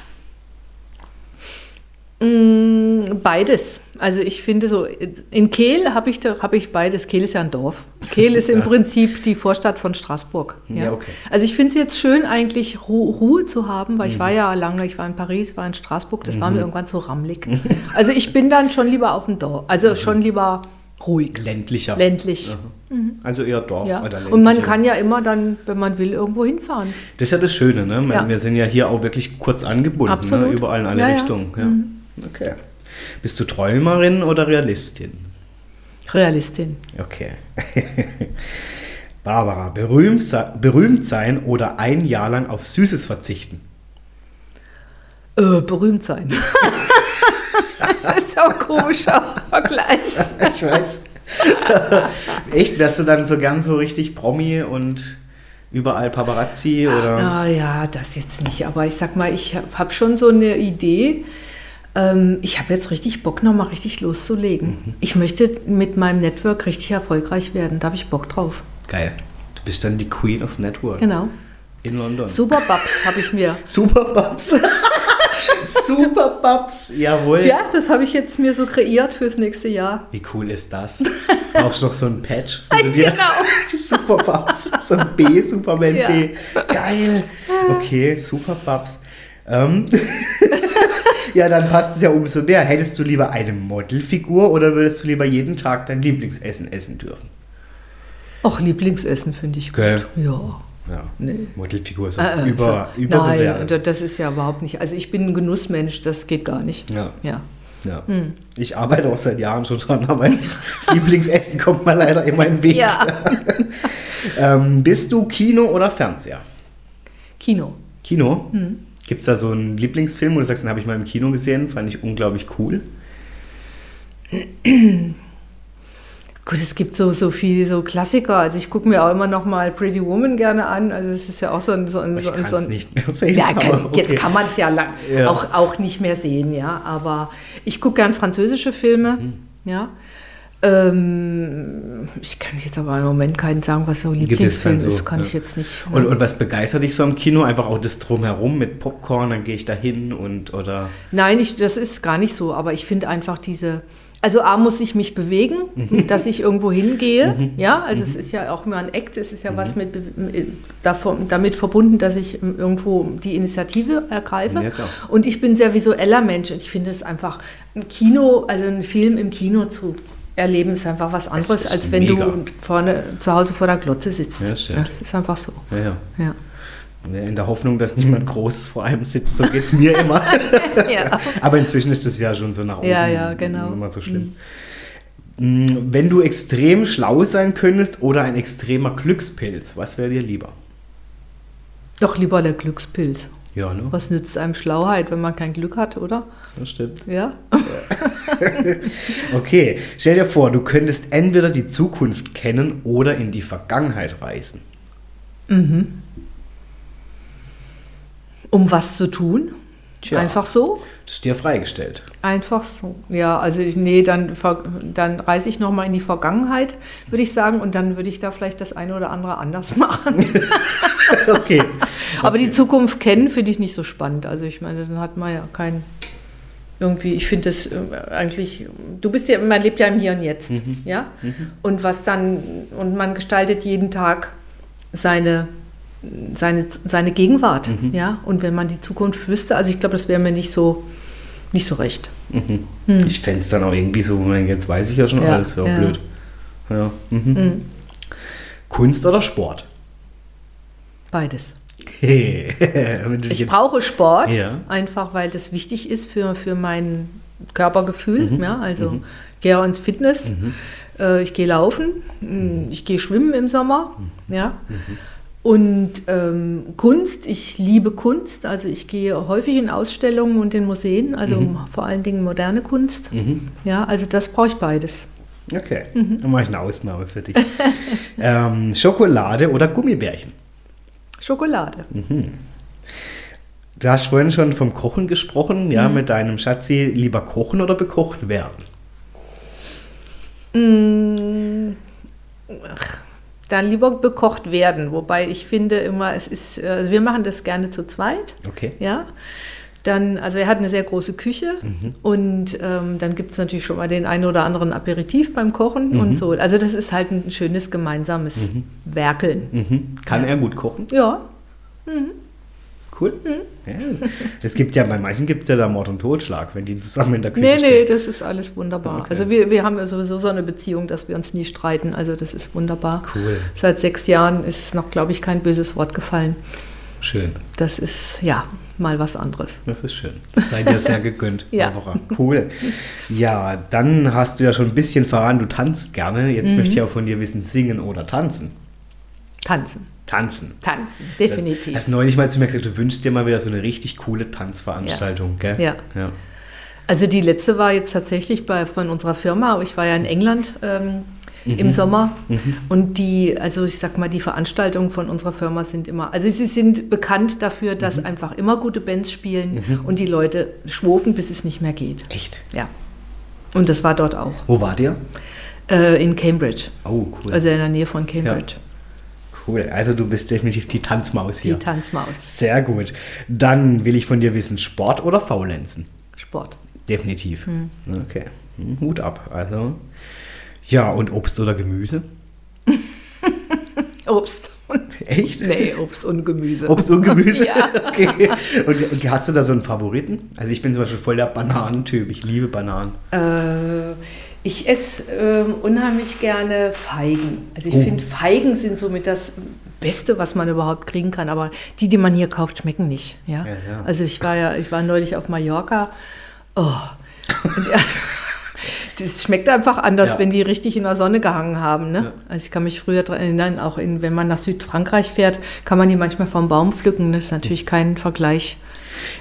Mm, Beides. Also ich finde so, in Kehl habe ich, da- hab ich beides. Kehl ist ja ein Dorf. Kehl ist im Prinzip die Vorstadt von Straßburg. Ja, okay. Also ich finde es jetzt schön, eigentlich Ru Ruhe zu haben, weil ich Mhm. war ja lange, ich war in Paris, war in Straßburg, das war mir irgendwann so rammelig. Also ich bin dann schon lieber auf dem Dorf, also Mhm. schon lieber ruhig, Ländlicher. ländlich. Also eher Dorf Ja. oder. Und man kann ja immer dann, wenn man will, irgendwo hinfahren. Das ist ja das Schöne, ne? Wir- Ja. Wir sind ja hier auch wirklich kurz angebunden, ne? Überall in alle Ja, ja. Richtungen. Ja. Okay. Bist du Träumerin oder Realistin? Realistin. Okay. Barbara, berühmt, berühmt sein oder ein Jahr lang auf Süßes verzichten? Äh, berühmt sein. das ist auch komischer Vergleich. Ich weiß. Echt? Wärst du dann so ganz so richtig Promi und überall Paparazzi oder? Ah, ja, das jetzt nicht. Aber ich sag mal, ich habe hab schon so eine Idee. Ähm, ich habe jetzt richtig Bock, nochmal richtig loszulegen. Mhm. Ich möchte mit meinem Network richtig erfolgreich werden. Da habe ich Bock drauf. Geil. Du bist dann die Queen of Network Genau. in London. Super Babs habe ich mir. Super Babs. Super Babs. Jawohl. Ja, das habe ich jetzt mir so kreiert fürs nächste Jahr. Wie cool ist das? Brauchst du noch so ein Patch? Genau. Super Babs. So ein B, Superman Ja. B. Geil. Okay, Super Babs. Ähm. Ja, dann passt es ja umso mehr. Hättest du lieber eine Modelfigur oder würdest du lieber jeden Tag dein Lieblingsessen essen dürfen? Auch Lieblingsessen finde ich gut. Gell? Ja. Ja. Nee. Modelfigur ist Äh, äh, über, so- überbewertet. Nein, das ist ja überhaupt nicht. Also ich bin ein Genussmensch, das geht gar nicht. Ja. Ja. Ja. Hm. Ich arbeite auch seit Jahren schon dran, aber das, Lieblingsessen kommt mal leider immer in den Weg. Ja. Ähm, bist du Kino oder Fernseher? Kino. Kino? Hm. Gibt es da so einen Lieblingsfilm, wo du sagst, den habe ich mal im Kino gesehen, fand ich unglaublich cool? Gut, es gibt so, so viele so Klassiker. Also ich gucke mir auch immer noch mal Pretty Woman gerne an. Also es ist ja auch so ein... So ein, Ich so ein, kann so es ein nicht mehr sehen. ja, kann, aber jetzt okay. kann man es ja, lang, Ja. Auch, auch nicht mehr sehen, ja. Aber ich gucke gern französische Filme, Mhm. ja. Ähm, ich kann jetzt aber im Moment keinen sagen, was so Lieblingsfilm so, ist, kann ja. ich jetzt nicht. Und, und was begeistert dich so am Kino? Einfach auch das Drumherum mit Popcorn, dann gehe ich da hin und oder. Nein, ich, das ist gar nicht so, aber ich finde einfach diese, Also A muss ich mich bewegen, mhm. dass ich irgendwo hingehe. Mhm. Ja, also mhm. es ist ja auch immer ein Act, es ist ja was mit, davon, damit verbunden, dass ich irgendwo die Initiative ergreife. Ja, und ich bin sehr visueller Mensch und ich finde es einfach ein Kino, also ein Film im Kino zu erleben, ist einfach was anderes, als wenn mega. du vorne zu Hause vor der Glotze sitzt. Ja, ja, das ist einfach so. Ja, ja. ja. In der Hoffnung, dass niemand Großes vor einem sitzt, so geht es mir immer. ja. Aber inzwischen ist das ja schon so nach oben. Ja, ja, genau. Immer so schlimm. Mhm. Wenn du extrem schlau sein könntest oder ein extremer Glückspilz, was wäre dir lieber? Doch lieber der Glückspilz. Ja, ne? Was nützt einem Schlauheit, wenn man kein Glück hat, oder? Das stimmt. Ja. okay, stell dir vor, du könntest entweder die Zukunft kennen oder in die Vergangenheit reisen. Mhm. Um was zu tun? Tja, Einfach so? Das ist dir freigestellt. Einfach so. Ja, also ich, nee, dann, dann reise ich nochmal in die Vergangenheit, würde ich sagen, und dann würde ich da vielleicht das eine oder andere anders machen. okay. Aber okay. die Zukunft kennen finde ich nicht so spannend. Also ich meine, dann hat man ja kein irgendwie, ich finde das äh, eigentlich, du bist ja, man lebt ja im Hier und Jetzt, mhm. ja? Mhm. Und was dann, und man gestaltet jeden Tag seine seine, seine Gegenwart. Mhm. Ja? Und wenn man die Zukunft wüsste, also ich glaube, das wäre mir nicht so, nicht so recht. Mhm. Hm. Ich fände es dann auch irgendwie so, jetzt weiß ich ja schon ja, alles, ja, ja. blöd. Ja. Mhm. mhm. Kunst oder Sport? Beides. ich brauche Sport, ja. einfach weil das wichtig ist für, für mein Körpergefühl. Mhm. Ja, also mhm. gehe ins Fitness, mhm. äh, ich gehe laufen, mhm. ich gehe schwimmen im Sommer. Ja. Und ähm, Kunst, ich liebe Kunst, also ich gehe häufig in Ausstellungen und in Museen, also mhm. vor allen Dingen moderne Kunst. Mhm. Ja, also das brauche ich beides. Okay, mhm. dann mache ich eine Ausnahme für dich. ähm, Schokolade oder Gummibärchen? Schokolade. Mhm. Du hast vorhin schon vom Kochen gesprochen, ja, mhm. mit deinem Schatzi. Lieber kochen oder bekocht werden? Mhm dann lieber bekocht werden. Wobei ich finde immer, es ist, also wir machen das gerne zu zweit. Okay. Ja. Dann, also er hat eine sehr große Küche mhm. und ähm, dann gibt es natürlich schon mal den einen oder anderen Aperitif beim Kochen mhm. und so. Also das ist halt ein schönes gemeinsames mhm. Werkeln. Mhm. Kann ja. er gut kochen? Ja. Mhm. Cool. Mhm. Ja. Es gibt ja, bei manchen gibt es ja da Mord und Totschlag, wenn die zusammen in der Küche Nee, stehen. nee, das ist alles wunderbar. Okay. Also wir, wir haben ja sowieso so eine Beziehung, dass wir uns nie streiten. Also das ist wunderbar. Cool. Seit sechs Jahren ist noch, glaube ich, kein böses Wort gefallen. Schön. Das ist, ja, mal was anderes. Das ist schön. Das sei dir sehr gegönnt, ja. Barbara. Cool. Ja, dann hast du ja schon ein bisschen verraten, du tanzt gerne. Jetzt mhm. möchte ich auch von dir wissen, singen oder tanzen. Tanzen. Tanzen. Tanzen, definitiv. Du hast neulich mal zu mir gesagt, du wünschst dir mal wieder so eine richtig coole Tanzveranstaltung, ja. gell? Ja. ja. Also die letzte war jetzt tatsächlich bei, von unserer Firma, aber ich war ja in England ähm, mhm. im Sommer mhm. und die, also ich sag mal, die Veranstaltungen von unserer Firma sind immer, also sie sind bekannt dafür, dass mhm. einfach immer gute Bands spielen mhm. und die Leute schwofen, bis es nicht mehr geht. Echt? Ja. Und das war dort auch. Wo war ihr? Äh, in Cambridge. Oh, cool. Also in der Nähe von Cambridge. Ja. Cool. Also du bist definitiv die Tanzmaus hier. Die Tanzmaus. Sehr gut. Dann will ich von dir wissen, Sport oder Faulenzen? Sport. Definitiv. Hm. Okay. Hm, Hut ab. Also. Ja, und Obst oder Gemüse? Obst. Echt? Nee, Obst und Gemüse. Obst und Gemüse? ja. Okay. Und hast du da so einen Favoriten? Also ich bin zum Beispiel voll der Bananentyp. Ich liebe Bananen. Äh, ich esse ähm, unheimlich gerne Feigen. Also ich oh. finde, Feigen sind somit das Beste, was man überhaupt kriegen kann. Aber die, die man hier kauft, schmecken nicht. Ja? ja, ja. Also ich war ja, ich war neulich auf Mallorca. Oh. Und, das schmeckt einfach anders, ja. wenn die richtig in der Sonne gehangen haben. Ne? Also ich kann mich früher daran erinnern, auch in, wenn man nach Südfrankreich fährt, kann man die manchmal vom Baum pflücken. Das ist natürlich kein Vergleich.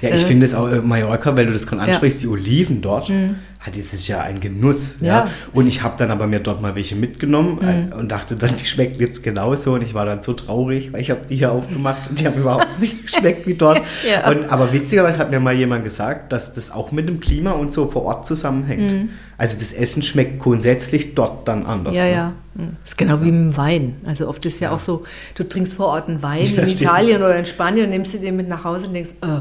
Ja, ich äh, finde es auch äh, Mallorca, weil du das gerade ansprichst, die Oliven dort. Mhm hat es ja ein Genuss. Ja. ja. Und ich habe dann aber mir dort mal welche mitgenommen mhm. Äh, und dachte dann, die schmecken jetzt genauso. Und ich war dann so traurig, weil ich habe die hier aufgemacht und die haben überhaupt nicht geschmeckt wie dort. ja. und, aber witzigerweise hat mir mal jemand gesagt, dass das auch mit dem Klima und so vor Ort zusammenhängt. Mhm. Also das Essen schmeckt grundsätzlich dort dann anders. Ja, ne? ja. Mhm. Das ist genau wie mit dem Wein. Also oft ist ja, ja, auch so, du trinkst vor Ort einen Wein in Italien oder in Spanien und nimmst du den mit nach Hause und denkst, oh,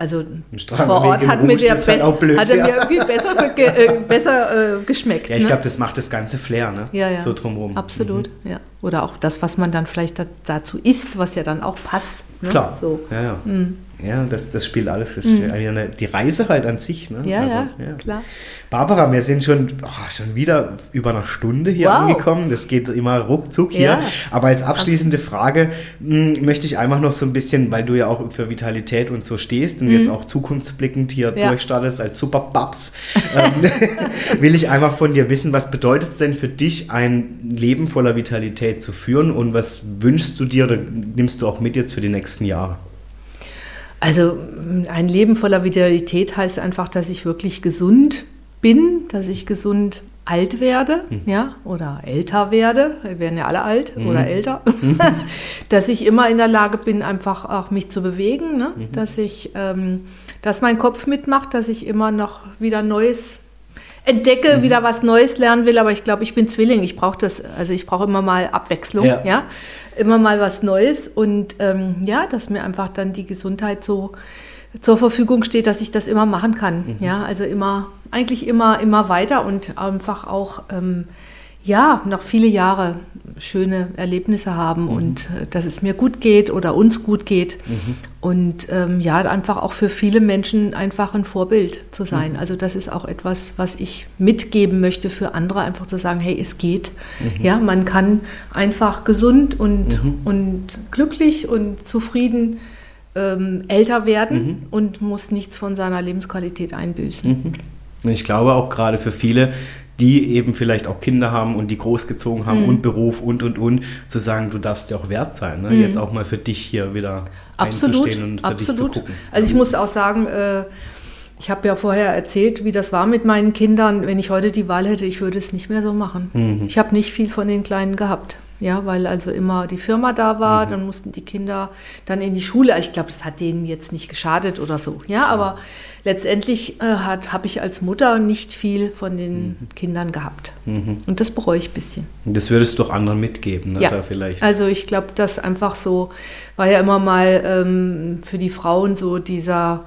also vor Ort hat mir der halt auch blöd, hat er mir irgendwie besser, ge, äh, besser äh, geschmeckt. Ja, ich ne? glaube, das macht das ganze Flair, ne? Ja, ja. So drumherum. Absolut, mhm. ja. Oder auch das, was man dann vielleicht dazu isst, was ja dann auch passt. Ne? Klar. So. Ja, ja. Mhm. Ja, das, das spielt alles. Das mhm. eine, die Reise halt an sich. Ne? Ja, also, ja, ja, klar. Barbara, wir sind schon, oh, schon wieder über eine Stunde hier wow. angekommen. Das geht immer ruckzuck hier. Ja. Aber als abschließende Frage mh, hm, möchte ich einfach noch so ein bisschen, weil du ja auch für Vitalität und so stehst und mhm. jetzt auch zukunftsblickend hier ja. durchstartest als Superbabs, ähm, will ich einfach von dir wissen, was bedeutet es denn für dich, ein Leben voller Vitalität zu führen und was wünschst du dir oder nimmst du auch mit jetzt für die nächsten Jahre? Also ein Leben voller Vitalität heißt einfach, dass ich wirklich gesund bin, dass ich gesund alt werde, mhm. ja, oder älter werde, wir werden ja alle alt mhm. oder älter, mhm. dass ich immer in der Lage bin, einfach auch mich zu bewegen, ne? Mhm. dass ich, ähm, dass mein Kopf mitmacht, dass ich immer noch wieder Neues entdecke, mhm. wieder was Neues lernen will, aber ich glaube, ich bin Zwilling, ich brauche das, also ich brauche immer mal Abwechslung, ja. ja immer mal was Neues und ähm, ja, dass mir einfach dann die Gesundheit so zur Verfügung steht, dass ich das immer machen kann. Mhm. Ja, also immer, eigentlich immer, immer weiter und einfach auch, ähm, ja, noch viele Jahre schöne Erlebnisse haben mhm. und äh, dass es mir gut geht oder uns gut geht. Mhm. Und ähm, ja, einfach auch für viele Menschen einfach ein Vorbild zu sein. Mhm. Also das ist auch etwas, was ich mitgeben möchte für andere, einfach zu sagen, hey, es geht. Mhm. Ja, man kann einfach gesund und, mhm. und glücklich und zufrieden ähm, älter werden mhm. und muss nichts von seiner Lebensqualität einbüßen. Ich glaube auch gerade für viele, die eben vielleicht auch Kinder haben und die großgezogen haben mhm. und Beruf und und und, zu sagen, du darfst ja auch wert sein, ne? mhm. jetzt auch mal für dich hier wieder absolut, einzustehen und für absolut. dich zu gucken. Also ich muss auch sagen, äh, ich habe ja vorher erzählt, wie das war mit meinen Kindern. Wenn ich heute die Wahl hätte, ich würde es nicht mehr so machen. Mhm. Ich habe nicht viel von den Kleinen gehabt. Ja, weil also immer die Firma da war, mhm. dann mussten die Kinder dann in die Schule. Ich glaube, das hat denen jetzt nicht geschadet oder so. Ja, aber letztendlich äh, habe ich als Mutter nicht viel von den mhm. Kindern gehabt. Mhm. Und das bereue ich ein bisschen. Das würdest du doch anderen mitgeben, ne? ja. Da vielleicht. Also ich glaube, das einfach so war ja immer mal ähm, für die Frauen so dieser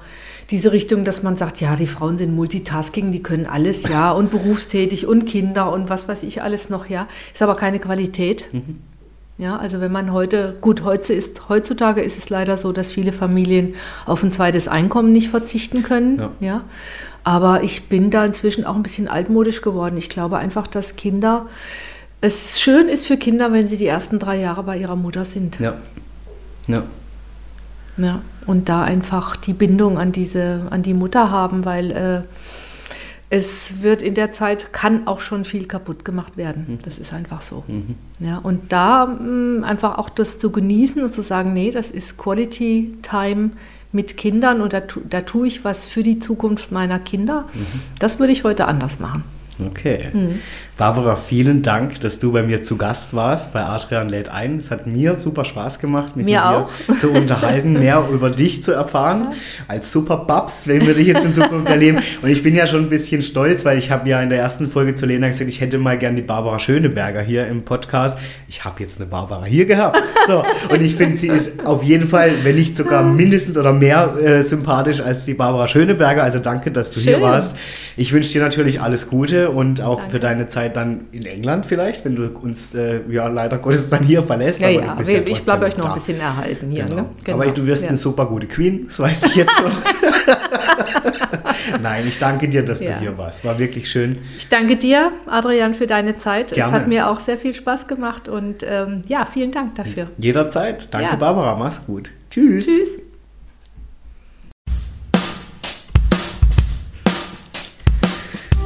diese Richtung, dass man sagt, ja, die Frauen sind Multitasking, die können alles, ja, und berufstätig und Kinder und was weiß ich alles noch, ja. Ist aber keine Qualität. Mhm. Ja, also wenn man heute, gut, heute ist, heutzutage ist es leider so, dass viele Familien auf ein zweites Einkommen nicht verzichten können. Ja. ja. Aber ich bin da inzwischen auch ein bisschen altmodisch geworden. Ich glaube einfach, dass Kinder, es schön ist für Kinder, wenn sie die ersten drei Jahre bei ihrer Mutter sind. Ja. Ja. Ja, und da einfach die Bindung an diese, an die Mutter haben, weil äh, es wird in der Zeit, kann auch schon viel kaputt gemacht werden. Mhm. Das ist einfach so. Mhm. Ja, und da mh, mm, einfach auch das zu genießen und zu sagen, nee, das ist Quality Time mit Kindern und da, da tue ich was für die Zukunft meiner Kinder. Mhm. Das würde ich heute anders machen. Okay. Mhm. Barbara, vielen Dank, dass du bei mir zu Gast warst bei Adrian lädt ein. Es hat mir super Spaß gemacht, mit mir dir auch. zu unterhalten, mehr über dich zu erfahren. Als Superbabs, wenn wir dich jetzt in Zukunft erleben. Und ich bin ja schon ein bisschen stolz, weil ich habe ja in der ersten Folge zu Lena gesagt, ich hätte mal gern die Barbara Schöneberger hier im Podcast. Ich habe jetzt eine Barbara hier gehabt. So, und ich finde, sie ist auf jeden Fall, wenn nicht sogar mindestens oder mehr äh, sympathisch als die Barbara Schöneberger. Also danke, dass du Schön. hier warst. Ich wünsche dir natürlich alles Gute und auch danke. für deine Zeit dann in England vielleicht, wenn du uns äh, ja leider Gottes dann hier verlässt. Ja, ja, ja ich bleibe euch noch da. ein bisschen erhalten hier. Genau. Ne? Genau. Aber du wirst ja. eine super gute Queen, das weiß ich jetzt schon. Nein, ich danke dir, dass ja. du hier warst. War wirklich schön. Ich danke dir, Adrian, für deine Zeit. Gerne. Es hat mir auch sehr viel Spaß gemacht und ähm, ja, vielen Dank dafür. Jederzeit. Danke, Barbara. Mach's gut. Tschüss. Tschüss.